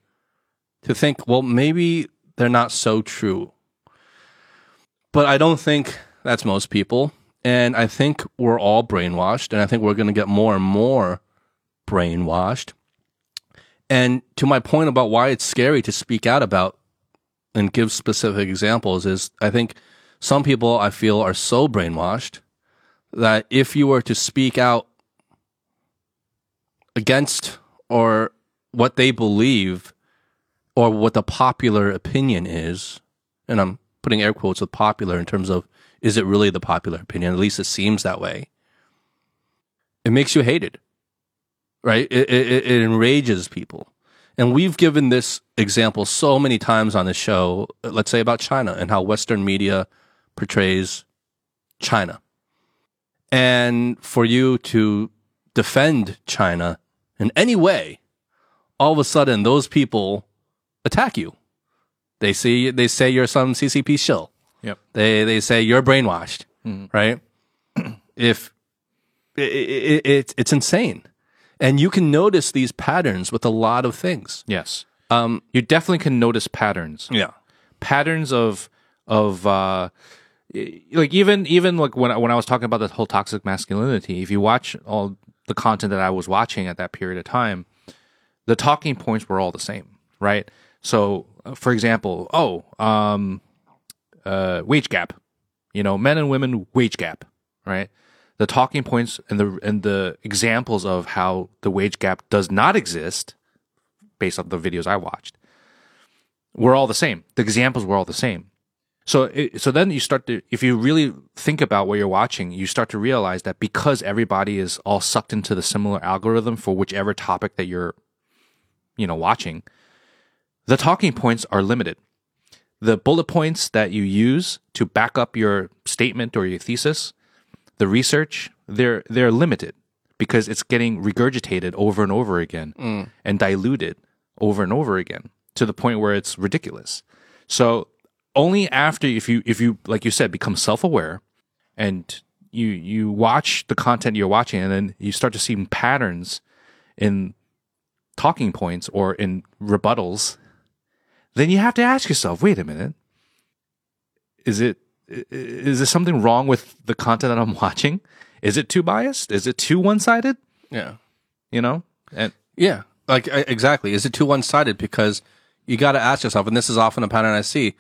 to think, well, maybe they're not so true. But I don't think that's most people. And I think we're all brainwashed, and I think we're going to get more and more brainwashed. And to my point about why it's scary to speak out about and give specific examples is I think some people I feel are so brainwashed that if you were to speak out against or what they believe or what the popular opinion is, and I'm putting air quotes with popular in terms of is it really the popular opinion? At least it seems that way. It makes you hated, right? It, it, it enrages people. And we've given this example so many times on the show, let's say about China and how Western media portrays China. And for you to defend China in any way, all of a sudden those people attack you. They see they say you're some CCP shill. Yep. They they say you're brainwashed, mm-hmm. right? if it, it, it, it's insane, and you can notice these patterns with a lot of things. Yes. Um, You definitely can notice patterns. yeah, patterns of of uh like even even like when I, when I was talking about the whole toxic masculinity if you watch all the content that I was watching at that period of time the talking points were all the same right so uh, for example oh um uh wage gap you know men and women wage gap right the talking points and the and the examples of how the wage gap does not exist based on the videos I watched were all the same. The examples were all the same. So, it, so then you start to, if you really think about what you're watching, you start to realize that because everybody is all sucked into the similar algorithm for whichever topic that you're, you know, watching, the talking points are limited. The bullet points that you use to back up your statement or your thesis, the research, they're, they're limited because it's getting regurgitated over and over again mm. and diluted over and over again to the point where it's ridiculous. So only after if you if you like you said become self-aware and you you watch the content you're watching and then you start to see patterns in talking points or in rebuttals then you have to ask yourself wait a minute is it is there something wrong with the content that I'm watching is it too biased is it too one-sided yeah, you know and yeah. Like exactly. Is it too one sided? Because you got to ask yourself, and this is often a pattern I see.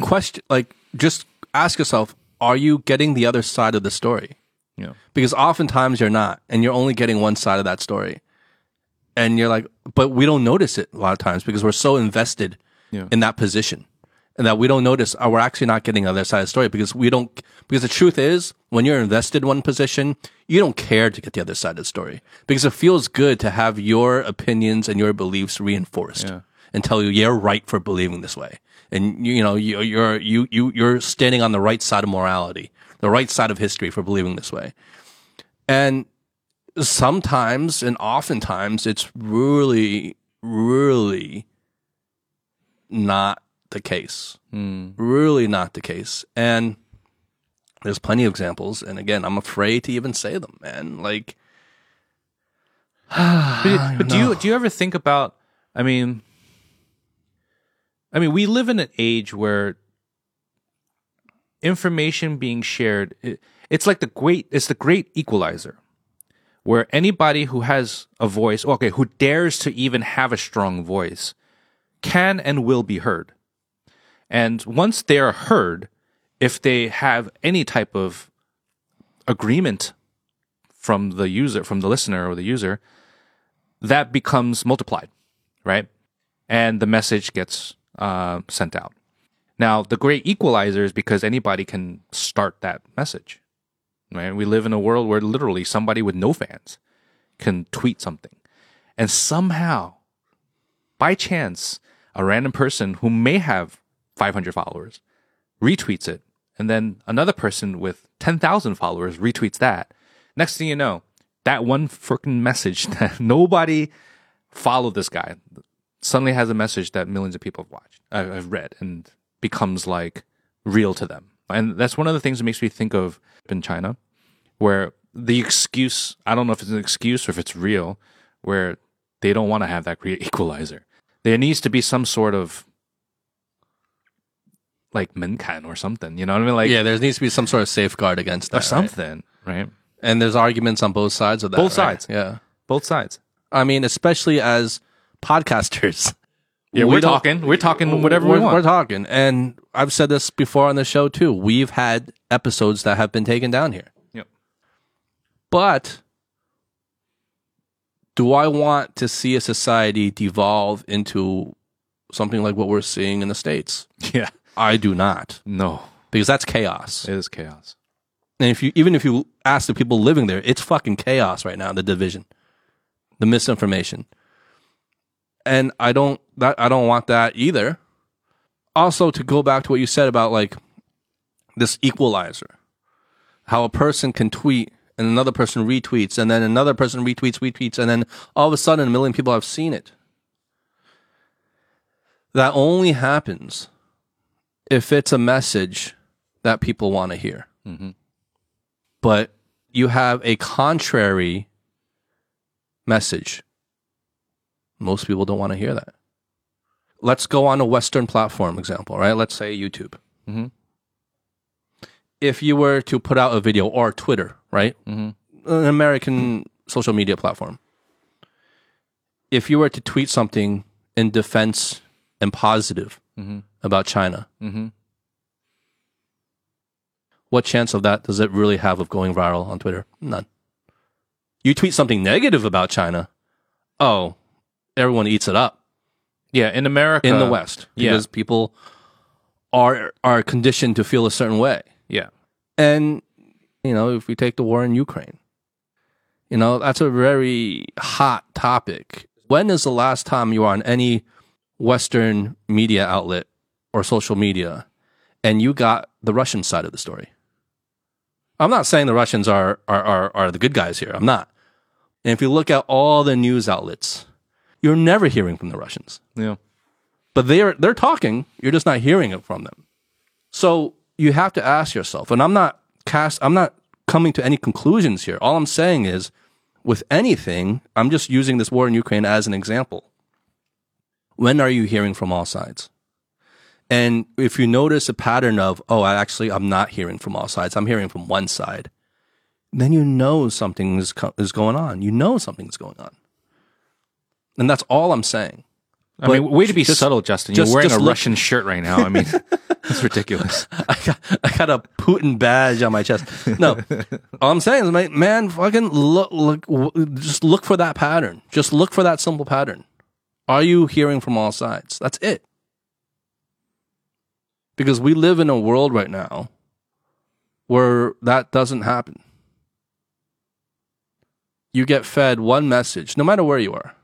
Question, like, just ask yourself: Are you getting the other side of the story? you know because oftentimes you're not and you're only getting one side of that story and you're like but we don't notice it a lot of times because we're so invested Yeah. in that position and that we don't notice oh, we're actually not getting the other side of the story because we don't because the truth is when you're invested in one position you don't care to get the other side of the story because it feels good to have your opinions and your beliefs reinforced Yeah. and tell you you're right for believing this way and you, you know you, you're you you you're standing on the right side of morality the right side of history for believing this way and sometimes and oftentimes it's really, really not the case. Hmm. Really not the case. And there's plenty of examples. And again, I'm afraid to even say them, man. Like, But, but do you do you ever think about? I mean, I mean, we live in an age where information being shared. It, it's like the great. It's the great equalizer, where anybody who has a voice, okay, who dares to even have a strong voice, can and will be heard. And once they are heard, if they have any type of agreement from the user, from the listener or the user, that becomes multiplied, right? And the message gets uh, sent out. Now, the great equalizer is because anybody can start that message, right? We live in a world where literally somebody with no fans can tweet something. And somehow, by chance, a random person who may have 500 followers retweets it. And then another person with 10,000 followers retweets that. Next thing you know, that one freaking message that nobody followed this guy suddenly has a message that millions of people have watched, uh, have read, and becomes like real to them. And that's one of the things that makes me think of in China, where the excuse, I don't know if it's an excuse or if it's real, where they don't want to have that equalizer. There needs to be some sort of like menkan or something. You know what I mean? Like Yeah, there needs to be some sort of safeguard against that. or something, right? And there's arguments on both sides of that. Both right? sides. Yeah. Both sides. I mean, especially as podcasters. Yeah, We we're don't- talking. We're talking whatever we're, we want. We're talking. And I've said this before on the show too. We've had episodes that have been taken down here. Yep. But do I want to see a society devolve into something like what we're seeing in the States? Yeah. I do not. No, Because that's chaos. it is chaos. And if you even if you ask the people living there, it's fucking chaos right now, the division. The misinformation. And I don't that I don't want that either. Also to go back to what you said about like this equalizer. How a person can tweet and another person retweets and then another person retweets retweets and then all of a sudden a million people have seen it. That only happens if it's a message that people want to hear but you have a contrary message. Most people don't want to hear that. Let's go on a Western platform example, right? Let's say YouTube. Mhm. If you were to put out a video or Twitter, right? Mhm. An American social media platform. If you were to tweet something in defense and positive Mhm. About China, Mhm. what chance of that does it really have of going viral on Twitter? None. You tweet something negative about China, oh, everyone eats it up Yeah, in America, in the West yeah. because people are are conditioned to feel a certain way. Yeah, And you know, if we take the war in Ukraine, you know, that's a very hot topic. When is the last time you were on any Western media outlet or social media and you got the Russian side of the story? I'm not saying the Russians are are are, are the good guys here. I'm not. And if you look at all the news outlets, you're never hearing from the Russians. Yeah, but they're they're talking. You're just not hearing it from them. So you have to ask yourself and i'm not cast i'm not coming to any conclusions here. All i'm saying is with anything i'm just using this war in ukraine as an example. When are you hearing from all sides and if you notice a pattern of oh i actually i'm not hearing from all sides i'm hearing from one side then you know something is, co- is going on you know something's going on and that's all i'm saying I mean, way to be just- subtle, Justin. You're wearing just a look- Russian shirt right now. I mean, that's ridiculous. I got, I got a Putin badge on my chest. No, all I'm saying is, man, man, fucking look, look, just look for that pattern. Just look for that simple pattern. Are you hearing from all sides? That's it. Because we live in a world right now where that doesn't happen. You get fed one message, no matter where you are.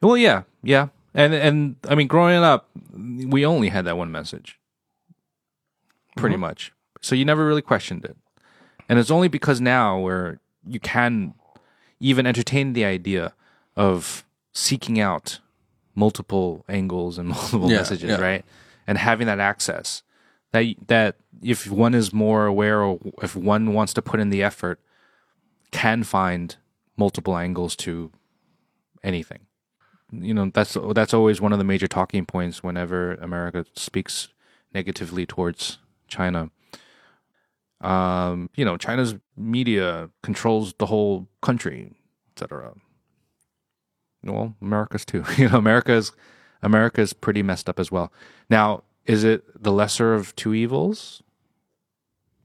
Well, yeah, yeah, and and I mean, growing up, we only had that one message, pretty mm-hmm. much. So you never really questioned it, and it's only because now where you can even entertain the idea of seeking out multiple angles and multiple Yeah, messages, yeah. right? And having that access, that that if one is more aware or if one wants to put in the effort, can find multiple angles to anything you know that's that's always one of the major talking points whenever America speaks negatively towards China. Um, you know, China's media controls the whole country, etc. Well, America's too. You know, America's America's pretty messed up as well. Now, is it the lesser of two evils?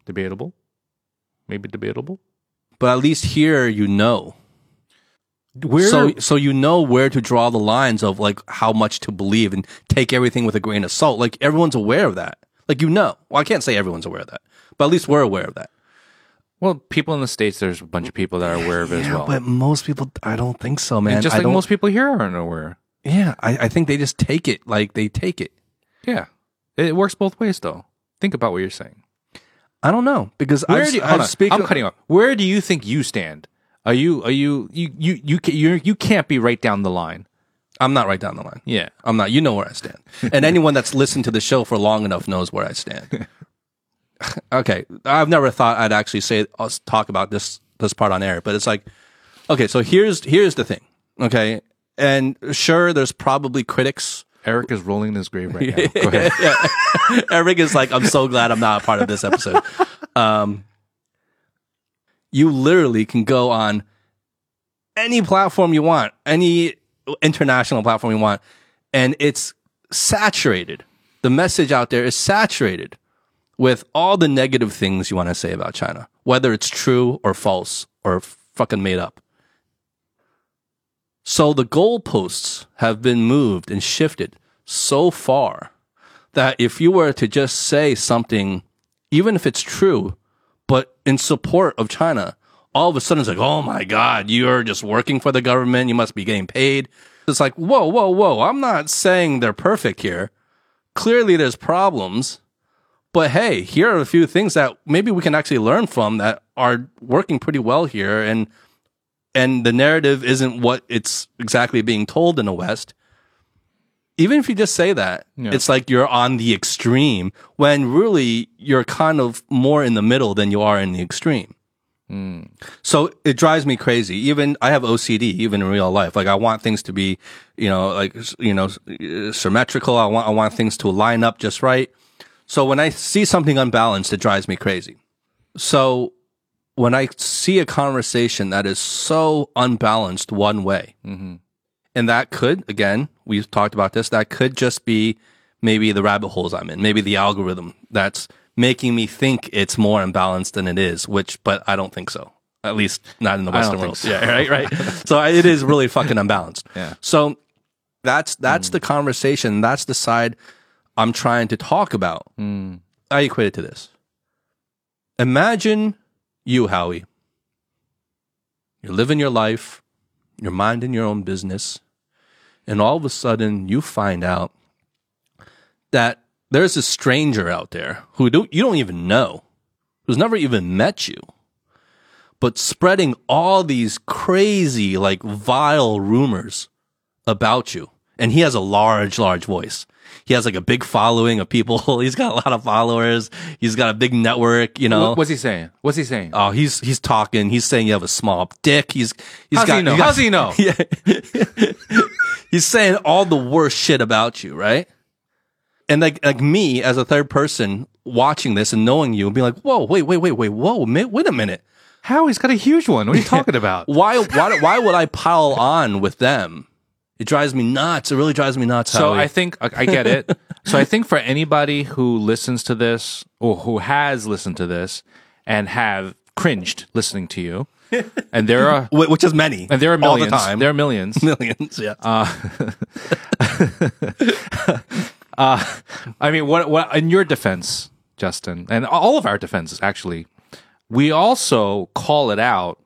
Debatable. Maybe debatable. But at least here, you know. Where so so you know where to draw the lines of like how much to believe and take everything with a grain of salt. Like everyone's aware of that. Like you know. Well, I can't say everyone's aware of that, but at least we're aware of that. well, people in the states, there's a bunch of people that are aware of it as well. but most people, I don't think so, man. And just I like don't- most people here aren't aware. Yeah, I, I think they just take it like they take it. Yeah. It works both ways though. Think about what you're saying. I don't know because Where I've, do you, I've speak I'm cutting off. Where do you think you stand? Are you are you you you you you're, you can't be right down the line. I'm not right down the line. Yeah. I'm not. You know where I stand, and anyone that's listened to the show for long enough knows where I stand. okay, I've never thought I'd actually say us talk about this this part on air, but it's like, okay, so here's here's the thing, okay, and sure, there's probably critics Eric is rolling in his grave right now. Go ahead. Eric is like, I'm so glad I'm not a part of this episode. Um, you literally can go on any platform you want, any international platform you want, and it's saturated. The message out there is saturated with all the negative things you want to say about China, whether it's true or false or fucking made up. So the goalposts have been moved and shifted so far that if you were to just say something, even if it's true, but in support of China, all of a sudden it's like, oh my God, you're just working for the government. You must be getting paid. It's like, whoa, whoa, whoa. I'm not saying they're perfect here. Clearly there's problems. But hey, here are a few things that maybe we can actually learn from that are working pretty well here. And, and the narrative isn't what it's exactly being told in the West. Even if you just say that, Yeah. it's like you're on the extreme when really you're kind of more in the middle than you are in the extreme. Hmm. So it drives me crazy. Even I have OCD, even in real life. Like I want things to be, you know, like you know, uh, symmetrical. I want I want things to line up just right. So when I see something unbalanced, it drives me crazy. So when I see a conversation that is so unbalanced one way, and that could, again, we've talked about this, that could just be maybe the rabbit holes I'm in, maybe the algorithm that's making me think it's more imbalanced than it is, which, but I don't think so. At least not in the Western world. so. Yeah, right, right. so I- it is really fucking unbalanced. Yeah. So that's, that's the conversation. That's the side I'm trying to talk about. I equate it to this. Imagine you, Howie. You're living your life, you're minding your own business, and all of a sudden you find out that there's a stranger out there who don't, you don't even know, who's never even met you, but spreading all these crazy, like vile rumors about you. And he has a large, large voice. He has like a big following of people. He's got a lot of followers. He's got a big network, you know. What's he saying? What's he saying? Oh, he's he's talking. He's saying you have a small dick. He's he's How's got, he know? he's got- How's he know? Yeah. he's saying all the worst shit about you, right? And like like me as a third person watching this and knowing you and being like, whoa, wait, wait, wait, wait, whoa, wait a minute. How? He's got a huge one. What are you talking about? Why why why would I pile on with them? It drives me nuts. It really drives me nuts. So Howie. I think I get it. so I think for anybody who listens to this or who has listened to this and have cringed listening to you, and there are which is many, and there are millions. the. There are millions. millions. Yeah. Uh, uh, I mean, what what in your defense, Justin, and all of our defenses actually, we also call it out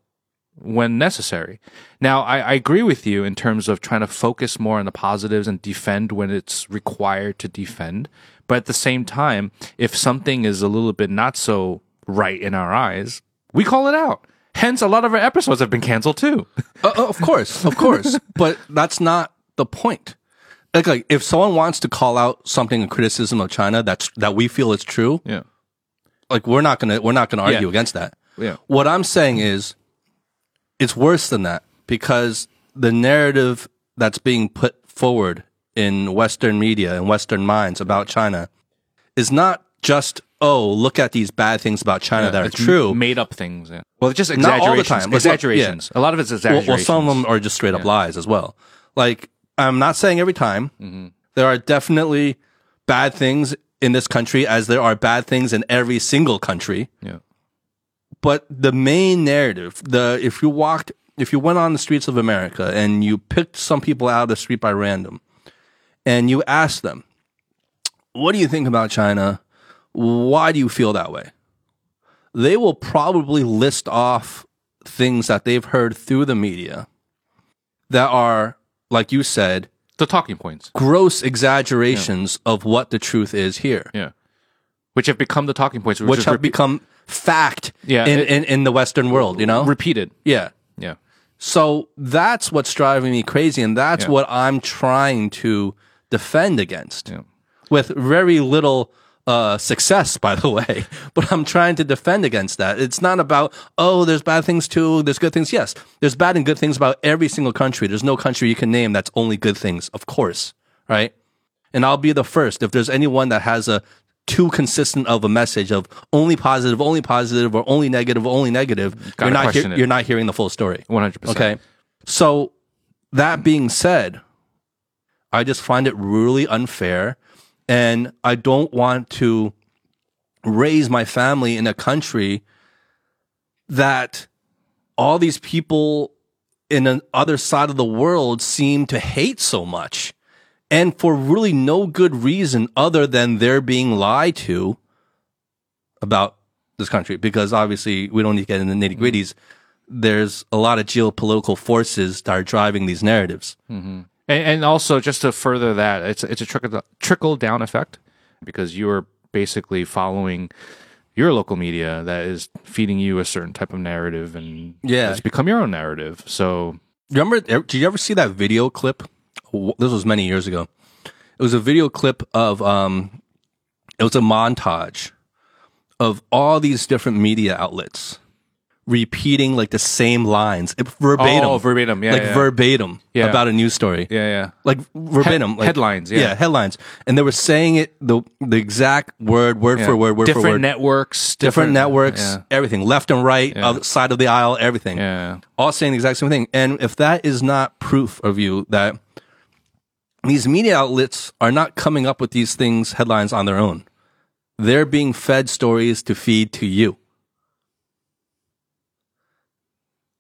when necessary. Now, I, I agree with you in terms of trying to focus more on the positives and defend when it's required to defend. But at the same time, if something is a little bit not so right in our eyes, we call it out. Hence, a lot of our episodes have been canceled too. Uh, uh, of course, of course, but that's not the point. Like, like, if someone wants to call out something in criticism of China that's that we feel is true, Yeah. like we're not gonna we're not gonna argue Yeah. against that. Yeah. What I'm saying is, it's worse than that because the narrative that's being put forward in Western media and Western minds about China is not just oh look at these bad things about China that are It's true. Made up things. Yeah. Well, just Not all the exaggerations. time, but some- exaggerations. A lot of it's well, exaggerations. well, some of them are just straight up lies as well. Like, I'm not saying every time. Mm-hmm. There are definitely bad things in this country, as there are bad things in every single country. Yeah. But the main narrative, the if you walked, if you went on the streets of America and you picked some people out of the street by random, and you asked them, "What do you think about China? Why do you feel that way?" They will probably list off things that they've heard through the media that are, like you said, The talking points. gross exaggerations of what the truth is here, Yeah. Which have become the talking points, which, which have become fact Yeah, in, it- in, in the Western world, you know? repeated. yeah. So that's what's driving me crazy, and that's Yeah. what I'm trying to defend against Yeah. with very little uh, success, by the way. But I'm trying to defend against that. It's not about, oh, there's bad things too, there's good things. Yes, there's bad and good things about every single country. There's no country you can name that's only good things, of course, right? and I'll be the first. If there's anyone that has a too consistent of a message of only positive, only positive, or only negative, only negative, Gotta you're not question it. you're not hearing the full story. 100%. Okay. So that being said, I just find it really unfair and I don't want to raise my family in a country that all these people in the other side of the world seem to hate so much and for really no good reason other than they're being lied to about this country because obviously we don't need to get into the nitty gritties. Mm-hmm. There's a lot of geopolitical forces that are driving these narratives. Mm-hmm. And, and also, just to further that, it's it's a trickle trickle down effect because you are basically following your local media that is feeding you a certain type of narrative, and Yeah. it's become your own narrative. So Remember, did you ever see that video clip? This was many years ago. It was a video clip of, um, it was a montage of all these different media outlets repeating like the same lines it- verbatim. Oh, verbatim, yeah, like yeah. verbatim Yeah. about a news story. yeah, yeah, Like verbatim, Head- like, headlines, yeah. headlines, and they were saying it the the exact word, word Yeah. for word, word different for word, networks, different networks, Yeah, everything, left and right, side of the aisle, everything yeah. all saying the exact same thing. And if that is not proof of you that these media outlets are not coming up with these things, headlines on their own, they're being fed stories to feed to you.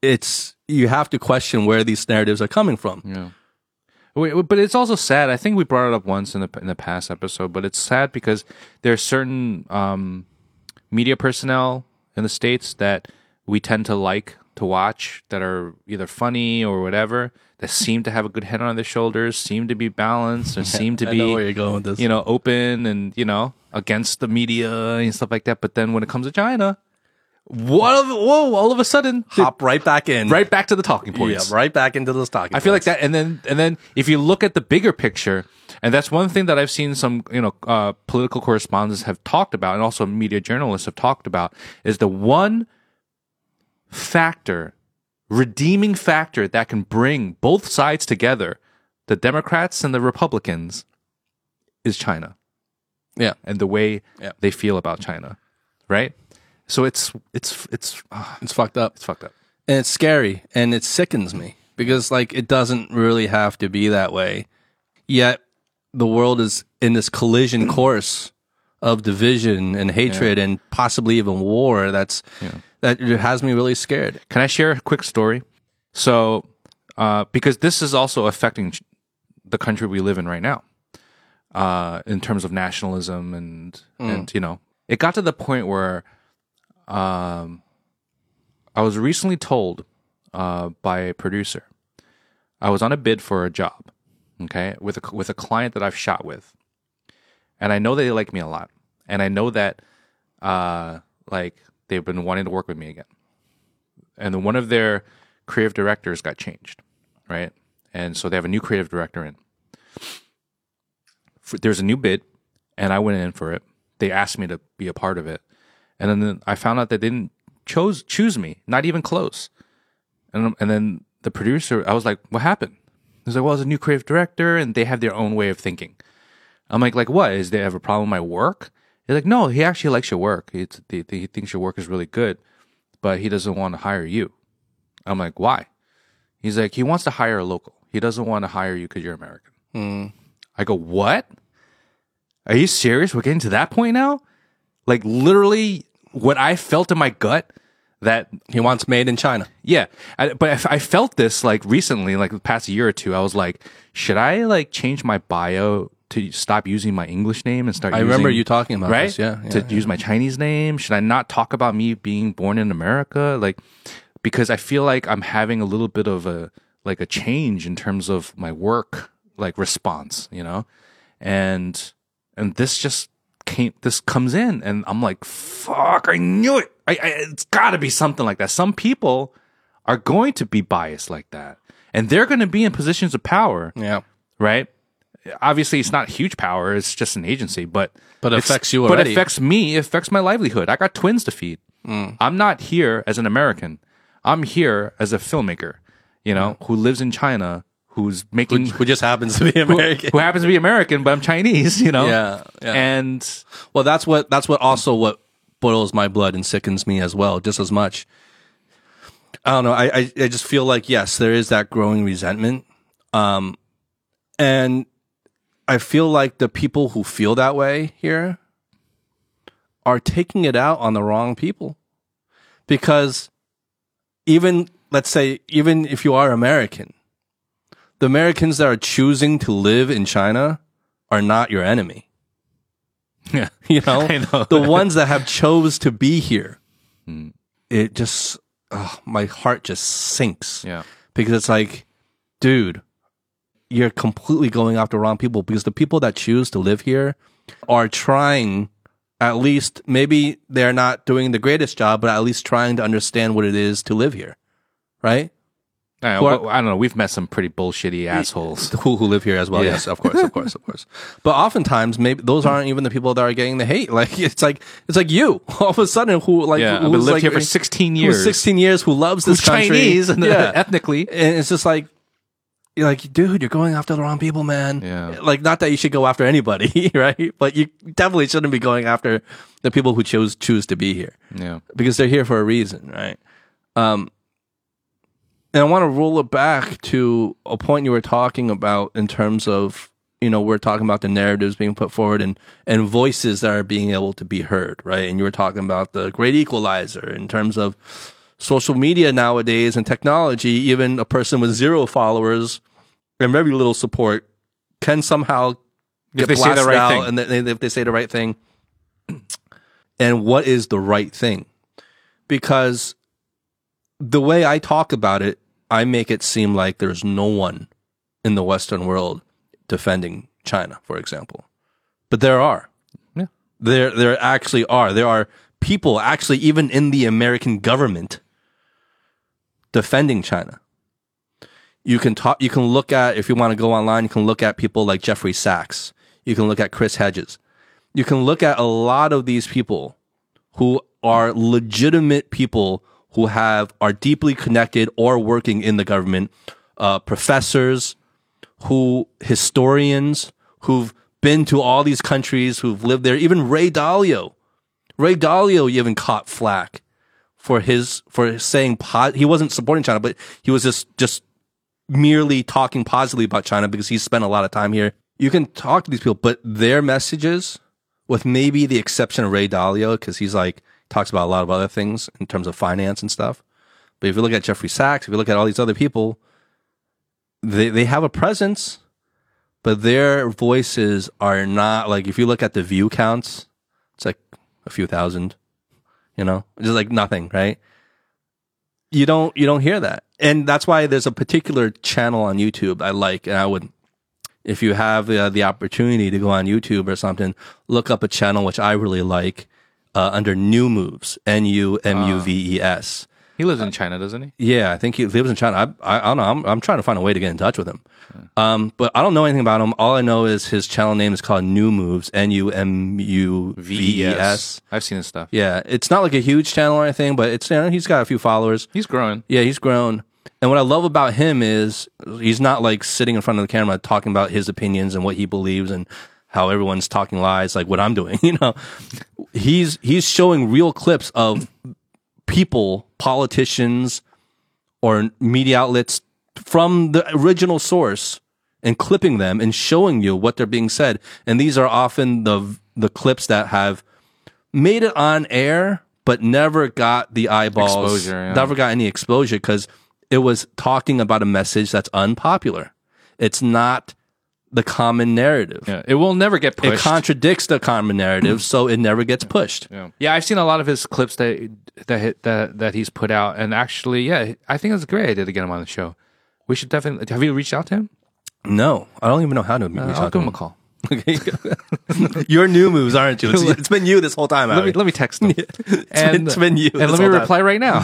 It's, you have to question where these narratives are coming from. Yeah. But it's also sad. I think we brought it up once in the in the past episode, but it's sad because there are certain um, media personnel in the states that we tend to like to watch that are either funny or whatever that seem to have a good head on their shoulders, seem to be balanced, or seem to be know where you're going with this. you know open and you know against the media and stuff like that. But then when it comes to China, what? Whoa! All of a sudden, Hop right back in. right back to the talking Yeah, points. right back into those talking I feel like that, and then and then if you look at the bigger picture, and that's one thing that I've seen some you know uh, political correspondents have talked about, and also media journalists have talked about, is the one factor, redeeming factor that can bring both sides together, the Democrats and the Republicans, is China Yeah. and the way Yeah. they feel about China, right? So it's it's it's ah, It's fucked up. it's fucked up. and it's scary and it sickens me because like it doesn't really have to be that way yet the world is in this collision course of division and hatred and possibly even war that's that it has me really scared. Can I share a quick story? So, uh, because this is also affecting the country we live in right now, uh, in terms of nationalism and and you know, it got to the point where, um, I was recently told uh, by a producer, I was on a bid for a job, okay, with a with a client that I've shot with, and I know that they like me a lot, and I know that, uh, like they've been wanting to work with me again and then one of their creative directors got changed, right? And so they have a new creative director in. F- There's a new bid, and I went in for it. They asked me to be a part of it, and then I found out they didn't chose choose me, not even close. And and then the producer, I was like, "What happened?" He's like, "Well, it's a new creative director, and they have their own way of thinking." I'm like, "Like what? Is they have a problem with my work?" He's like, "No, he actually likes your work. It's, he, he thinks your work is really good." but he doesn't want to hire you. I'm like, why? He's like, he wants to hire a local. He doesn't want to hire you because you're American. Hmm. I go, what? Are you serious? We're getting to that point now? Like literally, what I felt in my gut that he wants made in china yeah, I, but if I felt this like recently, like the past year or two. I was like, should I like change my bio to stop using my English name and start? I using, remember you talking about right? this, yeah, yeah, to use my Chinese name. Should I not talk about me being born in America? Like, because I feel like I'm having a little bit of a like a change in terms of my work like response, you know, and and this just came. This comes in, and I'm like, fuck! I knew it. I, I it's got to be something like that. Some people are going to be biased like that, and they're going to be in positions of power, yeah right? Obviously, it's not huge power; it's just an agency, but But it affects you But it affects me. It affects my livelihood. I got twins to feed. I'm not here as an American. I'm here as a filmmaker, you know, who lives in China, who's making who just happens to be American. who happens to be American, but I'm Chinese, you know. Yeah, yeah. And Well, that's what that's what also what boils my blood and sickens me as well, just as much. I don't know. I I, I just feel like yes, there is that growing resentment, um, and I feel like the people who feel that way here are taking it out on the wrong people, because even let's say even if you are American, the Americans that are choosing to live in China are not your enemy. yeah, You know, know. the ones that have chose to be here. Hmm. It just, oh, my heart just sinks yeah, because it's like, dude, you're completely going after wrong people because the people that choose to live here are trying, at least maybe they're not doing the greatest job, but at least trying to understand what it is to live here, right? I, don't- I don't know. We've met some pretty bullshitty assholes. who who live here as well. Yeah. Yes, of course, of course, of course. But oftentimes, maybe those hmm. aren't even the people that are getting the hate. Like it's like it's like you all of a sudden who like Yeah, who's lived like, here for 16 years. sixteen years, who loves this Who's country, Chinese and yeah, ethnically. and it's just like. You're like, dude, you're going after the wrong people, man. Yeah. Like, not that you should go after anybody, right? But you definitely shouldn't be going after the people who choose choose to be here Yeah, because they're here for a reason, right? Um, and I want to roll it back to a point you were talking about in terms of, you know, we're talking about the narratives being put forward and, and voices that are being able to be heard, right? And you were talking about the great equalizer in terms of social media nowadays and technology, even a person with zero followers and very little support can somehow get they say the right out thing. and they, if they say the right thing. And what is the right thing? Because the way I talk about it, I make it seem like there's no one in the Western world defending China, for example. But there are. Yeah. There there actually are. There are people actually even in the American government defending China. You can talk you can look at if you want to go online, you can look at people like Jeffrey Sachs. You can look at Chris Hedges. You can look at a lot of these people who are legitimate people who have are deeply connected or working in the government, uh, professors, who historians who've been to all these countries, who've lived there. Even Ray Dalio, Ray Dalio even caught flack for his for saying he wasn't supporting China, but he was just just merely talking positively about China because he spent a lot of time here. You can talk to these people, but their messages, with maybe the exception of Ray Dalio, because he's like talks about a lot of other things in terms of finance and stuff. But if you look at Jeffrey Sachs, if you look at all these other people, they they have a presence, but their voices are not like if you look at the view counts, it's like a few thousand, you know, just like nothing, right? You don't you don't hear that, and that's why there's a particular channel on YouTube I like, and I would, if you have uh, the opportunity to go on YouTube or something, look up a channel which I really like uh, under New Moves, N U M U V E S. he lives in China, doesn't he? Yeah, I think he lives in China. I, I, I don't know. I'm, I'm trying to find a way to get in touch with him. Um, but I don't know anything about him. All I know is his channel name is called New Moves, N U M U V E S. I've seen his stuff. Yeah, it's not like a huge channel or anything, but it's you know, he's got a few followers. He's growing. Yeah, he's grown. And what I love about him is he's not like sitting in front of the camera talking about his opinions and what he believes and how everyone's talking lies like what I'm doing, you know. He's he's showing real clips of people, politicians or media outlets from the original source and clipping them and showing you what they're being said. And these are often the the clips that have made it on air but never got the eyeballs Exposure, yeah. never got any exposure because it was talking about a message that's unpopular it's not the common narrative Yeah, it will never get pushed. it contradicts the common narrative so it never gets pushed yeah. yeah, I've seen a lot of his clips that that that that he's put out, and actually, yeah, I think it's a great idea to get him on the show. We should definitely. Have you reached out to him? no i don't even know how to reach Uh, out I'll to give him a call. Okay. Your new moves, aren't you? It's, it's been you this whole time. Let me let me text him. and it's been you And let me whole time. reply right now.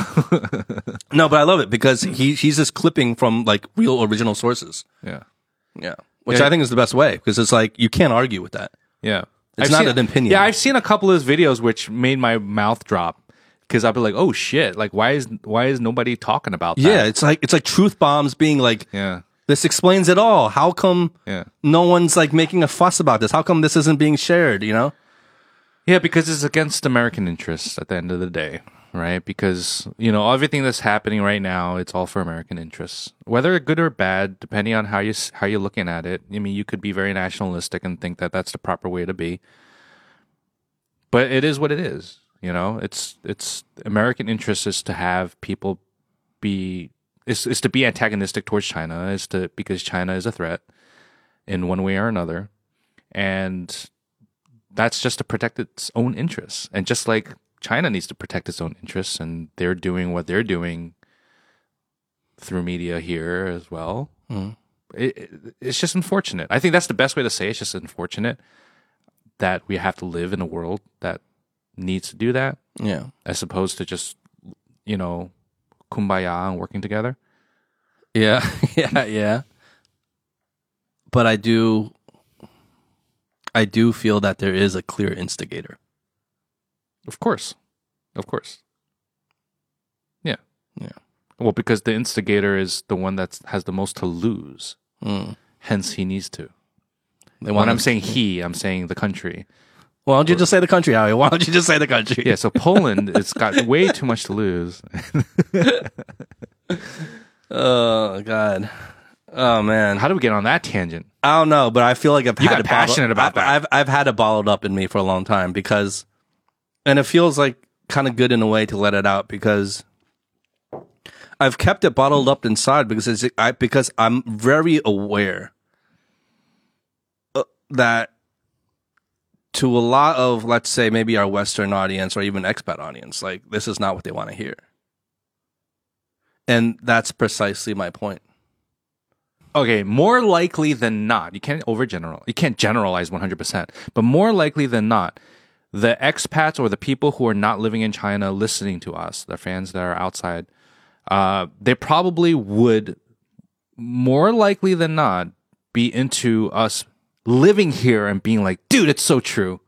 No, but I love it because he he's just clipping from like real original sources. yeah, Yeah, which Yeah. I think is the best way because it's like you can't argue with that. yeah. It's not an opinion. Yeah, I've seen a couple of his videos which made my mouth drop because I'd be like, "Oh shit! Like, why is why is nobody talking about that?" Yeah, it's like it's like truth bombs being like yeah. This explains it all. How come Yeah. no one's like making a fuss about this? How come this isn't being shared? You know? Yeah, because it's against American interests at the end of the day, right? Because, you know, everything that's happening right now, it's all for American interests. Whether good or bad, depending on how you how you're looking at it. I mean, you could be very nationalistic and think that that's the proper way to be. But it is what it is, you know? It's it's American interest is to have people be is is to be antagonistic towards China, is to because China is a threat in one way or another. And that's just to protect its own interests. And just like China needs to protect its own interests, and they're doing what they're doing through media here as well. Mm-hmm. It, it- it's just unfortunate. I think that's the best way to say it. It's just unfortunate that we have to live in a world that needs to do that, Yeah. as opposed to just, you know, kumbaya and working together. Yeah. yeah. Yeah. But I do, I do feel that there is a clear instigator. Of course. Of course. Yeah. Yeah. Well, because the instigator is the one that has the most to lose. Mm. Hence, he needs to. They When I'm saying he, I'm saying the country. why don't you just say the country, Howie? Why don't you just say the country? Yeah, so Poland, it's got way too much to lose. Oh God. Oh man. How do we get on that tangent? I don't know, but I feel like I've You had got it bottled- passionate about I've, that. I've I've had it bottled up in me for a long time because, and it feels like kind of good in a way to let it out because I've kept it bottled up inside because it's I because I'm very aware uh, that to a lot of let's say maybe our Western audience or even expat audience, like this is not what they want to hear, and that's precisely my point. Okay, more likely than not, you can't overgeneral. You can't generalize 100%, but more likely than not, the expats or the people who are not living in China listening to us, the fans that are outside, uh, they probably would more likely than not be into us living here and being like, dude, it's so true.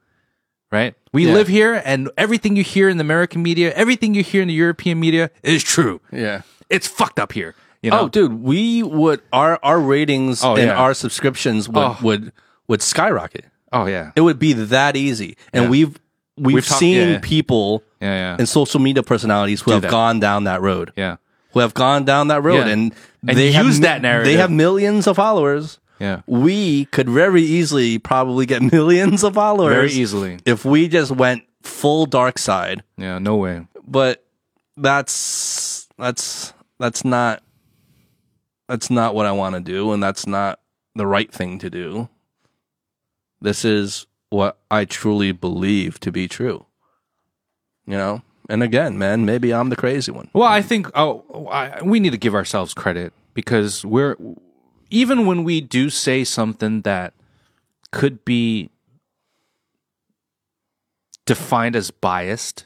Right? We Yeah. live here and everything you hear in the American media, everything you hear in the European media is true. Yeah. It's fucked up here. You know? Oh, dude, we would our our ratings Oh, and yeah. our subscriptions would Oh. would would skyrocket. Oh yeah. It would be that easy, and Yeah. we've we've, We've talked- seen yeah. people Yeah, yeah. and social media personalities who have that. gone down that road, yeah. who have gone down that road, and, And they use that narrative. They have millions of followers. Yeah. We could very easily probably get millions of followers Very easily. if we just went full dark side. Yeah, no way. but that's that's that's not that's not what I want to do and that's not the right thing to do. This is what I truly believe to be true. You know? And again, man, maybe I'm the crazy one. Well, I think oh, I, we need to give ourselves credit because we're even when we do say something that could be defined as biased,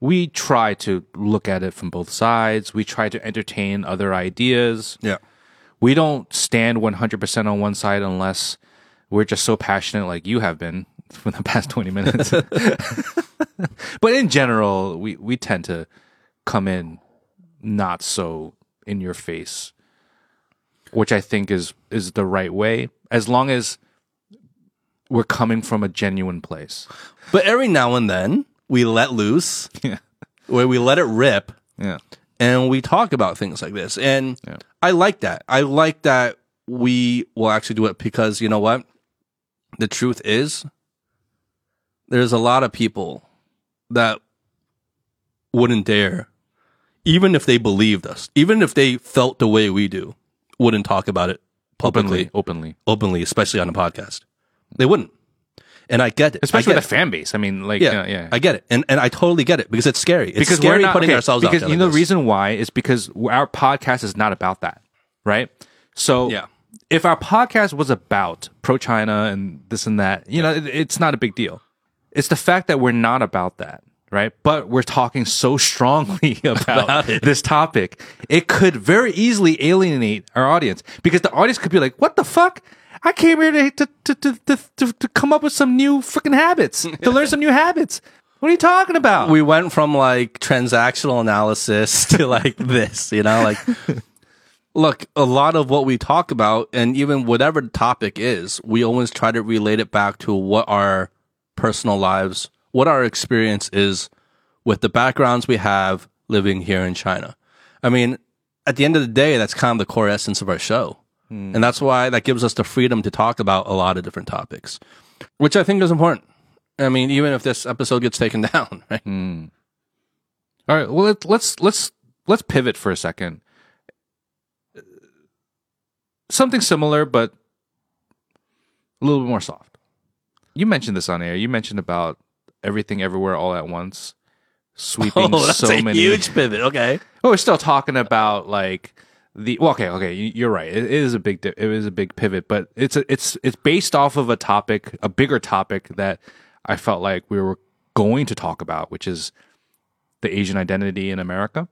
we try to look at it from both sides. We try to entertain other ideas. Yeah. we don't stand 100% on one side unless we're just so passionate like you have been for the past 20 minutes. but in general, we, we tend to come in not so in your face, which I think is, is the right way, as long as we're coming from a genuine place. But every now and then we let loose, Yeah. where we let it rip Yeah. and we talk about things like this. And Yeah. I like that. I like that we will actually do it because you know what? The truth is, there's a lot of people that wouldn't dare, even if they believed us, even if they felt the way we do, wouldn't talk about it publicly, Openly. Openly. openly, especially on a podcast. They wouldn't. And I get it. Especially get the fan base. I mean, like, yeah, yeah, yeah. I get it, and and I totally get it because it's scary. It's because scary we're not putting okay, ourselves because out there. you know the reason why is because our podcast is not about that, right? So Yeah. If our podcast was about pro China and this and that, you know, it, it's not a big deal. It's the fact that we're not about that, right? But we're talking so strongly about, About this topic, it could very easily alienate our audience because the audience could be like, "What the fuck." I came here to to, to, to, to, to, to come up with some new freaking habits, to learn some new habits. What are you talking about? we went from like transactional analysis to like this, you know, like look, a lot of what we talk about, and even whatever the topic is, we always try to relate it back to what our personal lives, what our experience is with the backgrounds we have living here in China. I mean, at the end of the day, that's kind of the core essence of our show. Hmm. And that's why that gives us the freedom to talk about a lot of different topics, which I think is important. I mean, even if this episode gets taken down, right? Hmm. All right. Well, let, let's let's let's pivot for a second. Something similar, but a little bit more soft. You mentioned this on air. You mentioned about everything, everywhere, all at once, sweeping Oh, that's so a many. huge pivot. Okay. Oh, we're still talking about like the well, okay, okay, you- you're right. It is a big, di- it is a big pivot, but it's a, it's it's based off of a topic, a bigger topic that I felt like we were going to talk about, which is the Asian identity in America.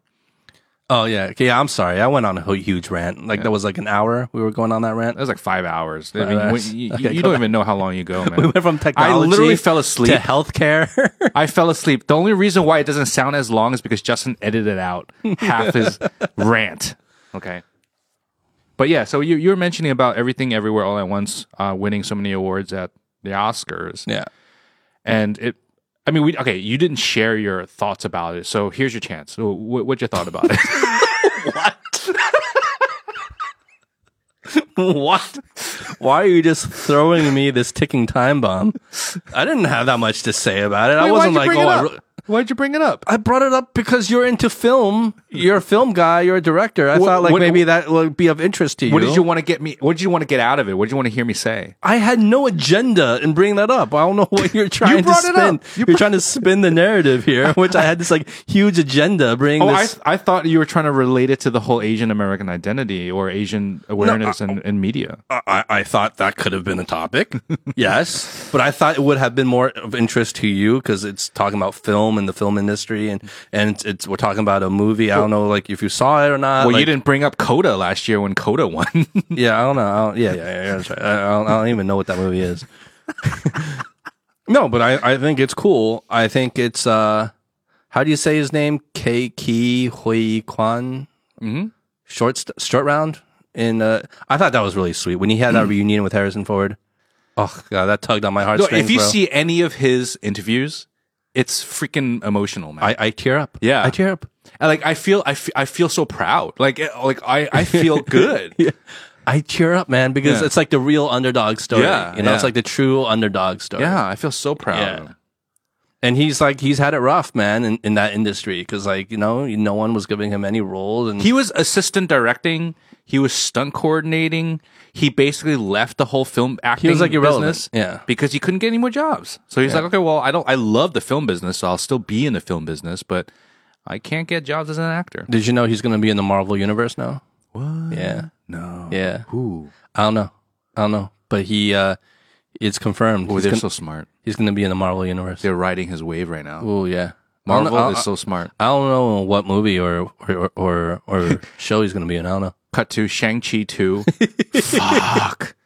Oh yeah. Okay, yeah. I'm sorry. I went on a huge rant. Like that was like an hour. We were going on that rant. It was like five hours. I Five mean, hours. when- you, Okay, you go don't even know how long you go, man. We went from I technology. literally fell asleep. to healthcare. I fell asleep. The only reason why it doesn't sound as long is because Justin edited out half his rant. Okay. But yeah, so you you were mentioning about everything everywhere all at once, uh, winning so many awards at the Oscars, yeah. and it. I mean, we okay. You didn't share your thoughts about it, so here's your chance. So what, what's your thought about it? What? what? Why are you just throwing me this ticking time bomb? I didn't have that much to say about it. I wasn't like, oh, I, re- Why'd you bring it up? I brought it up because you're into film. You're a film guy. You're a director. I What- thought like what- maybe that would be of interest to you. What did you want to get me? What did you want to get out of it? What did you want to hear me say? I had no agenda in bringing that up. I don't know what you're trying to brought it spin. up. You You are trying to spin the narrative here, which I had this like huge agenda bringing Oh, I, this. I thought you were trying to relate it to the whole Asian American identity or Asian awareness and, and media. I, I thought that could have been a topic. yes. But I thought it would have been more of interest to you because it's talking about film and the film industry and, and it's, it's, we're talking about a movie. I don't know, like if you saw it or not. Well, like, you didn't bring up Coda last year when Coda won. Yeah, I don't know. I don't, yeah, yeah, yeah. Right. I, don't, I don't even know what that movie is. no, but I, I think it's cool. I think it's, uh, how do you say his name? K Ke Huy Quan? mm-hmm. Short, short round? In, uh, I thought that was really sweet when he had that reunion with Harrison Ford. Oh, God, that tugged on my heartstrings. if you bro. see any of his interviews, it's freaking emotional, man. I, I tear up. Yeah. I tear up. And, like I feel, I feel, I feel so proud. Like, it- like I, I feel good. Yeah. I tear up, man, because Yeah. it's like the real underdog story. Yeah, you know, it's yeah. like the true underdog story. Yeah, I feel so proud. Yeah. and he's like he's had it rough man in, in that industry because like you know no one was giving him any roles and He was assistant directing. He was stunt coordinating. He basically left the whole film acting like, irrelevant. business, Yeah. because he couldn't get any more jobs. So he's like, okay, well, I don't, I love the film business, so I'll still be in the film business, but I can't get jobs as an actor. did you know he's going to be in the marvel universe now What? yeah No. yeah Who? i don't know i don't know but he uh it's confirmed Oh, he's, they're gonna, so smart. he's going to be in the marvel universe They're riding his wave right now. oh yeah Marvel I, is so smart. I don't know what movie or or or, or show he's going to be in i don't know Cut to Shang Chi two. Fuck.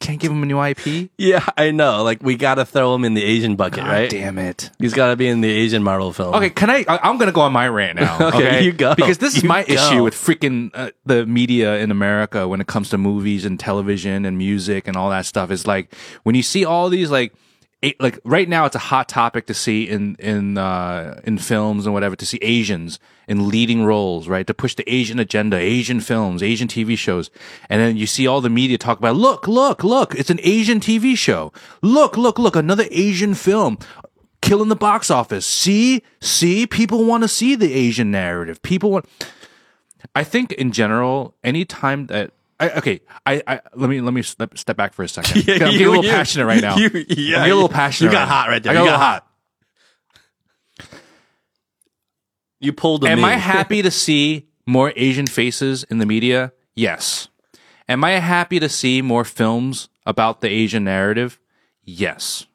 Can't give him a new IP. yeah i know like we got to throw him in the asian bucket right Damn it. he's got to be in the asian marvel film Okay, can I? I- I'm gonna go on my rant now. Okay, Okay, you go. Because this is You my go. issue with freaking uh, the media in America when it comes to movies and television and music and all that stuff. Is like when you see all these like. Like right now, it's a hot topic to see in in uh, in films and whatever to see Asians in leading roles, right? To push the Asian agenda, Asian films, Asian TV shows, and then you see all the media talk about, look, look, look, it's an Asian TV show. Look, look, look, another Asian film killing the box office. See, see, people want to see the Asian narrative. People want. I think in general, anytime that. I, okay, I, I let me let me step, step back for a second. Yeah, I'm getting you- a little you- passionate right now. you- I'm yeah, a little passionate. you got now. hot right there. I got You got hot. you pulled a Am me. I happy to see more Asian faces in the media? Yes. Am I happy to see more films about the Asian narrative? Yes.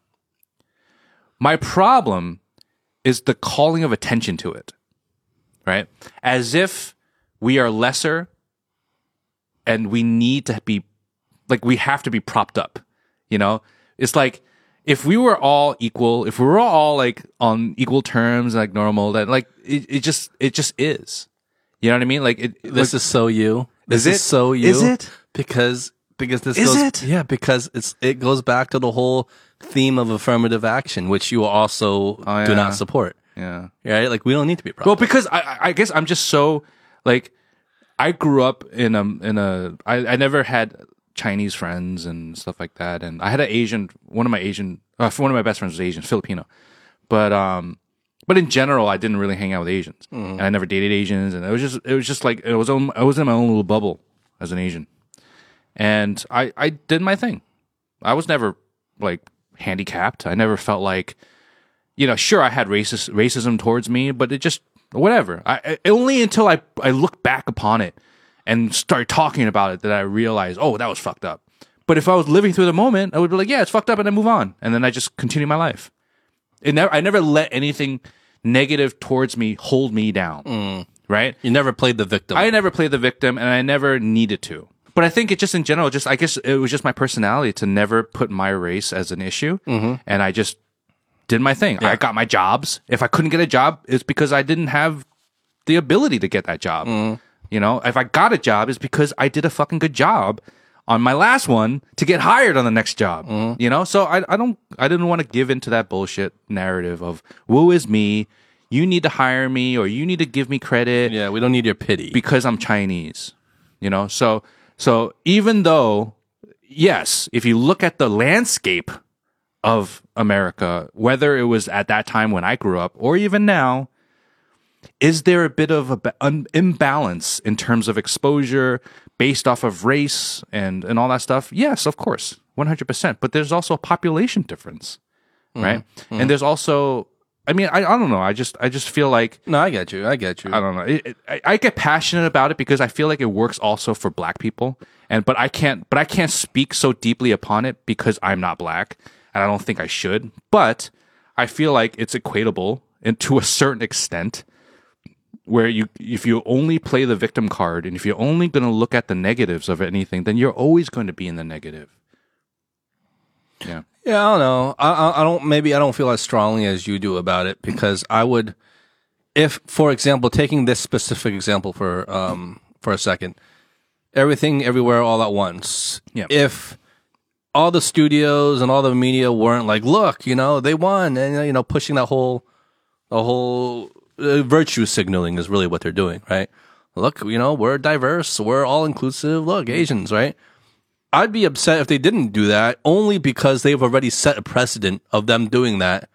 My problem is the calling of attention to it, right? As if we are lesser and we need to be, like, we have to be propped up, you know? It's like, if we were all equal, if we were all like on equal terms, like normal, that like it, it just it just is. You know what I mean? Like it. This is so you. This Is is it? so you. Is it? Because because this Is goes it? yeah because it's it goes back to the whole theme of affirmative action, which you also Oh, do not support. Yeah. Right? Like we don't need to be proud. Well, because I- I guess I'm just so like I grew up in a in a I, I never had Chinese friends and stuff like that, and I had an Asian one of my Asian uh, one of my best friends was Asian Filipino, but um but in general I didn't really hang out with Asians, and I never dated Asians, and it was just it was just like it was on, I was in my own little bubble as an Asian, and I I did my thing. I was never like handicapped. I never felt like you know, sure, I had racist racism towards me, but it just whatever. I, I only until I I look back upon it and start talking about it that I realize, oh, that was fucked up. But if I was living through the moment, I would be like, yeah, it's fucked up, and I move on, and then I just continue my life. It never, I never let anything negative towards me hold me down. Mm. Right? you never played the victim. I never played the victim, and I never needed to. But I think it just in general, just I guess it was just my personality to never put my race as an issue, mm-hmm. and I just did my thing. I got my jobs. If I couldn't get a job, it's because I didn't have the ability to get that job. Mm-hmm. You know, if I got a job, it's because I did a fucking good job on my last one to get hired on the next job. Mm-hmm. You know, so I, I don't, I didn't want to give into that bullshit narrative of "woe is me." You need to hire me, or you need to give me credit yeah, we don't need your pity. because I'm Chinese. You know, so so even though yes, if you look at the landscape of America, whether it was at that time when I grew up or even now, is there a bit of a ba- imbalance in terms of exposure based off of race and and all that stuff? Yes, of course, one hundred percent. But there's also a population difference, mm-hmm. right? Mm-hmm. And there's also, I mean, I, I don't know. I just I just feel like no, I get you. I get you. I don't know. It, it, I, I get passionate about it because I feel like it works also for black people, and but I can't. But I can't speak so deeply upon it because I'm not black, and I don't think I should. But I feel like it's equatable and to a certain extent, where you if you only play the victim card and if you're only going to look at the negatives of anything, then you're always going to be in the negative. Yeah. Yeah, I don't know. I, I I don't. Maybe I don't feel as strongly as you do about it because I would, if, for example, taking this specific example for um for a second, everything everywhere all at once. Yeah. If all the studios and all the media weren't like, look, you know, they won, and you know, pushing that whole, the whole uh, virtue signaling is really what they're doing, right? Look, you know, we're diverse, we're all inclusive. Look, Asians, right? I'd be upset if they didn't do that only because they've already set a precedent of them doing that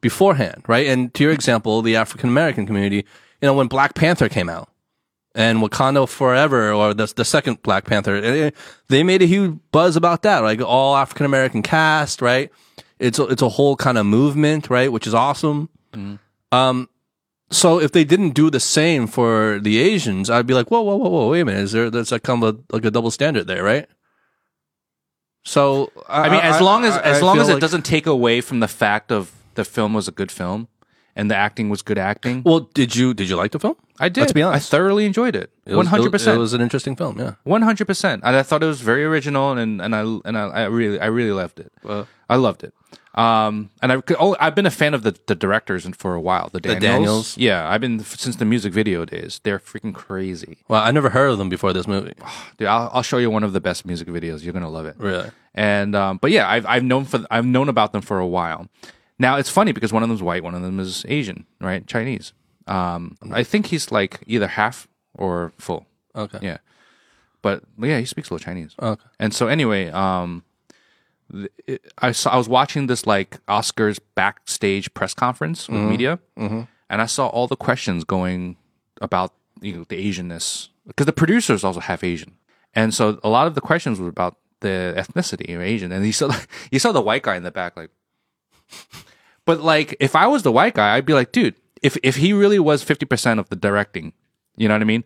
beforehand, right? And to your example, the African American community, you know, when Black Panther came out and Wakanda Forever or the, the second Black Panther, eh, they made a huge buzz about that, like all African American cast, right? It's a, it's a whole kind of movement, right? Which is awesome. Um, so if they didn't do the same for the Asians, I'd be like, whoa, whoa, whoa, whoa, wait a minute, is there that's like kind of a, like a double standard there, right? So I mean, as long as I- as I long as it like- doesn't take away from the fact of the film was a good film and the acting was good acting. Well, did you did you like the film? I did. Let's be honest. I thoroughly enjoyed it. One hundred percent. It was an interesting film. Yeah. One hundred percent. And I thought it was very original, and and I and I, I really I really loved it. I loved it. Um, and I've oh, I've been a fan of the the directors and for a while. The Daniels. Daniels? Yeah, I've been since the music video days. They're freaking crazy. Well, I never heard of them before this movie. Dude, I'll, I'll show you one of the best music videos. You're gonna love it. Really? And um, but yeah, I've I've known for I've known about them for a while. Now it's funny because one of them's white, one of them is Asian, right? Chinese. Um, I think he's like either half or full. Okay. Yeah, but yeah, he speaks a little Chinese. Okay. And so anyway, um, th- it, I saw I was watching this like Oscars backstage press conference with media, and I saw all the questions going about you know the Asianness because the producer is also half Asian, and so a lot of the questions were about the ethnicity of Asian, and you saw you saw the white guy in the back like. But like, if I was the white guy, I'd be like, dude, if if he really was fifty percent of the directing, you know what I mean,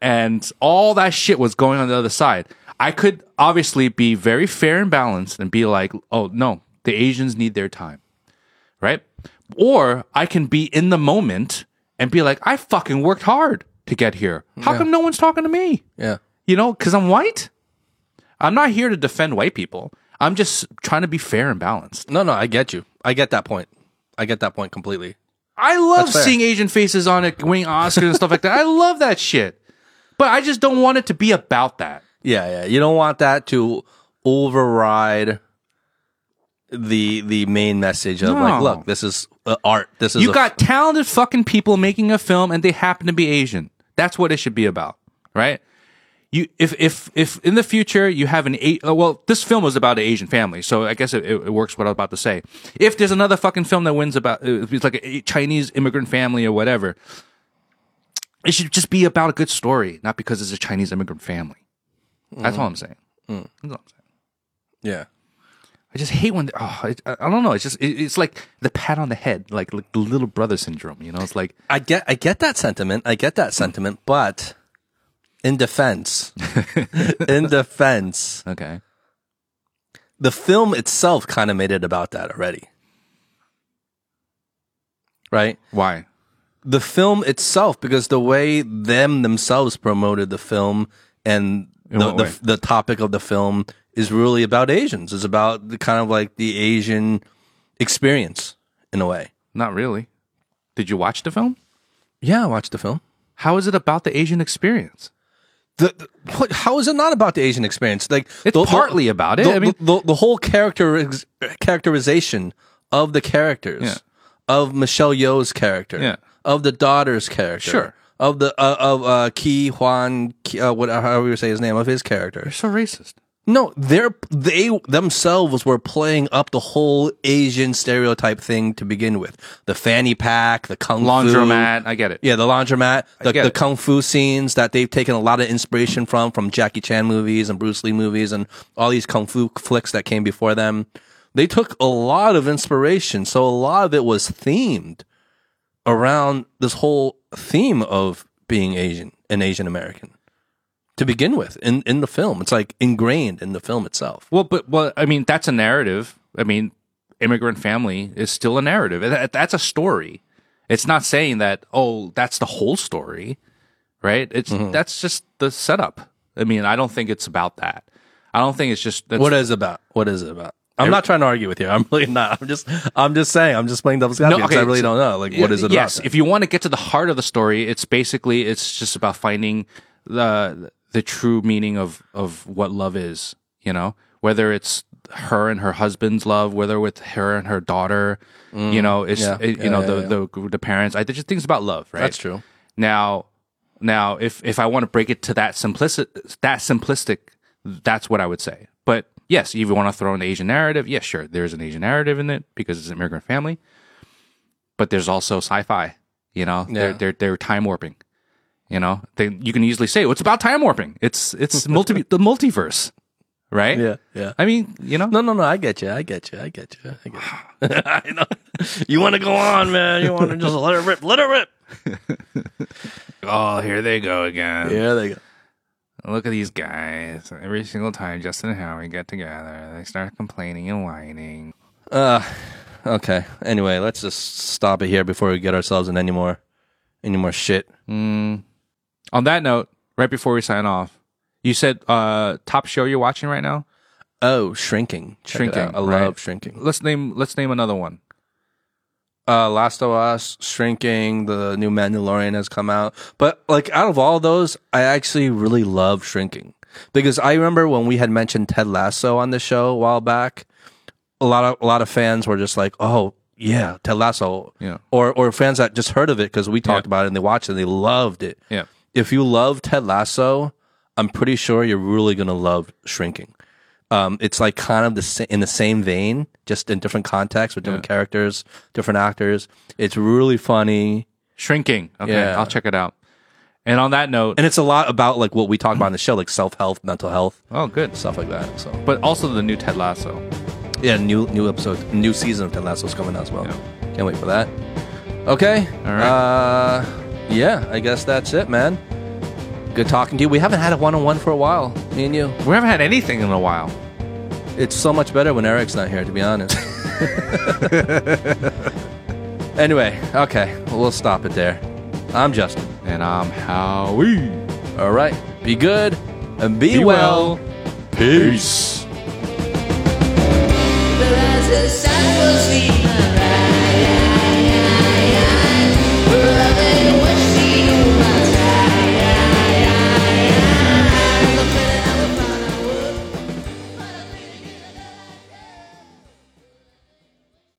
and all that shit was going on the other side, I could obviously be very fair and balanced and be like, oh no, the Asians need their time, right? Or I can be in the moment and be like, I fucking worked hard to get here. How come no one's talking to me? Yeah. You know, because I'm white. I'm not here to defend white people. I'm just trying to be fair and balanced. No, no, I get you. I get that point. I get that point completely. I love That's fair. seeing Asian faces on it, winning Oscars and stuff like that. I love that shit. but I just don't want it to be about that. Yeah, yeah. You don't want that to override the the main message of like, look, this is uh, art. This is You a- got talented fucking people making a film and they happen to be Asian. That's what it should be about, right? You if if if in the future you have an A- uh, well, this film was about an Asian family, so I guess it, it, works what I was about to say. If there's another fucking film that wins about uh, it's like a Chinese immigrant family or whatever, it should just be about a good story, not because it's a Chinese immigrant family. That's all I'm saying. That's all I'm saying. yeah. I just hate when oh, it, I I don't know. It's just it, it's like the pat on the head, like like the little brother syndrome. You know, it's like I get I get that sentiment. I get that sentiment, but in defense, in defense, okay, the film itself kind of made it about that already. Right? why? The film itself because the way them themselves promoted the film and In the, what the the topic of the film is really about Asians. It's about the kind of like the Asian experience in a way. Not really. Did you watch the film? Yeah, I watched the film. How is it about the Asian experience? The, the- what, how is it not about the Asian experience? Like It's partly about it. The, I mean- the, the, the whole character characterization of the characters Yeah. of Michelle Yeoh's character, Yeah. of the daughter's character, Sure. of the uh, of uh, Ki Huan, Ki, uh, what however you say his name of his character. You're so racist. No, they're they themselves were playing up the whole Asian stereotype thing to begin with. The fanny pack, the kung fu, Laundromat. I get it. yeah, the laundromat, the, the kung fu scenes that they've taken a lot of inspiration from, from Jackie Chan movies and Bruce Lee movies and all these kung fu flicks that came before them. They took a lot of inspiration. So a lot of it was themed around this whole theme of being Asian and Asian American to begin with in, in the film. It's like ingrained in the film itself. Well, but well, I mean, that's a narrative. I mean, immigrant family is still a narrative. That- That's a story. It's not saying that oh, that's the whole story, right? It's Mm-hmm. that's just the setup. I mean, I don't think it's about that. I don't think it's just that's, What is it about? What is it about? I'm not trying to argue with you. I'm really not. I'm just, I'm just saying. I'm just playing devil's advocate. 'cause I really don't know. Like, what is it yes, about? if you want to get to the heart of the story, it's basically it's just about finding the the true meaning of of what love is. You know, whether it's her and her husband's love, whether with her and her daughter. you know, it's Mm. Yeah. it- you Yeah, know yeah, the, the the parents. I just think it's about love, right? That's true. Now, now, if if I want to break it to that simplistic, that simplistic, that's what I would say. But yes, if you want to throw in an Asian narrative, yes, sure, there's an Asian narrative in it because it's an immigrant family. But there's also sci-fi. You know, they're they're they're time warping. You know, they, you can easily say, "Well, it's about time warping." It's it's multi the multiverse, right? Yeah, yeah. I mean, you know, No, no, no. I get you. I get you. I get you. I get you. I know. You want to go on, man. You want to just let it rip. Let it rip. oh, here they go again. Here they go. Look at these guys. Every single time Justin and Howie get together, they start complaining and whining. Uh, okay. Anyway, let's just stop it here before we get ourselves in any more, any more shit. On that note, right before we sign off, you said uh top show you're watching right now? Oh, shrinking. Check Shrinking. I right. love shrinking. Let's name let's name another one. uh, Last of Us, Shrinking, the new Mandalorian has come out. But like out of all those, I actually really love Shrinking because I remember when we had mentioned Ted Lasso on the show a while back. A lot of a lot of fans were just like, "Oh yeah, Ted Lasso," Yeah. or or fans that just heard of it because we talked Yeah. about it and they watched it and they loved it. Yeah. If you love Ted Lasso, I'm pretty sure you're really gonna love Shrinking. Um, it's like kind of the sa- in the same vein, just in different contexts with different characters, different actors. It's really funny, Shrinking. Okay, Yeah. I'll check it out. And on that note, and it's a lot about like what we talk about in the show, like self health, mental health, oh good. stuff like that. So But also the new Ted Lasso. yeah, new new episode, new season of Ted Lasso's coming out as well. Can't wait for that. Okay, All right. Uh, yeah, I guess that's it, man. Good talking to you. We haven't had a one on one for a while, me and you. We haven't had anything in a while. It's so much better when Eric's not here, to be honest. anyway, okay, we'll stop it there. I'm Justin. And I'm Howie. All right, be good and be, Be well. well. Peace. But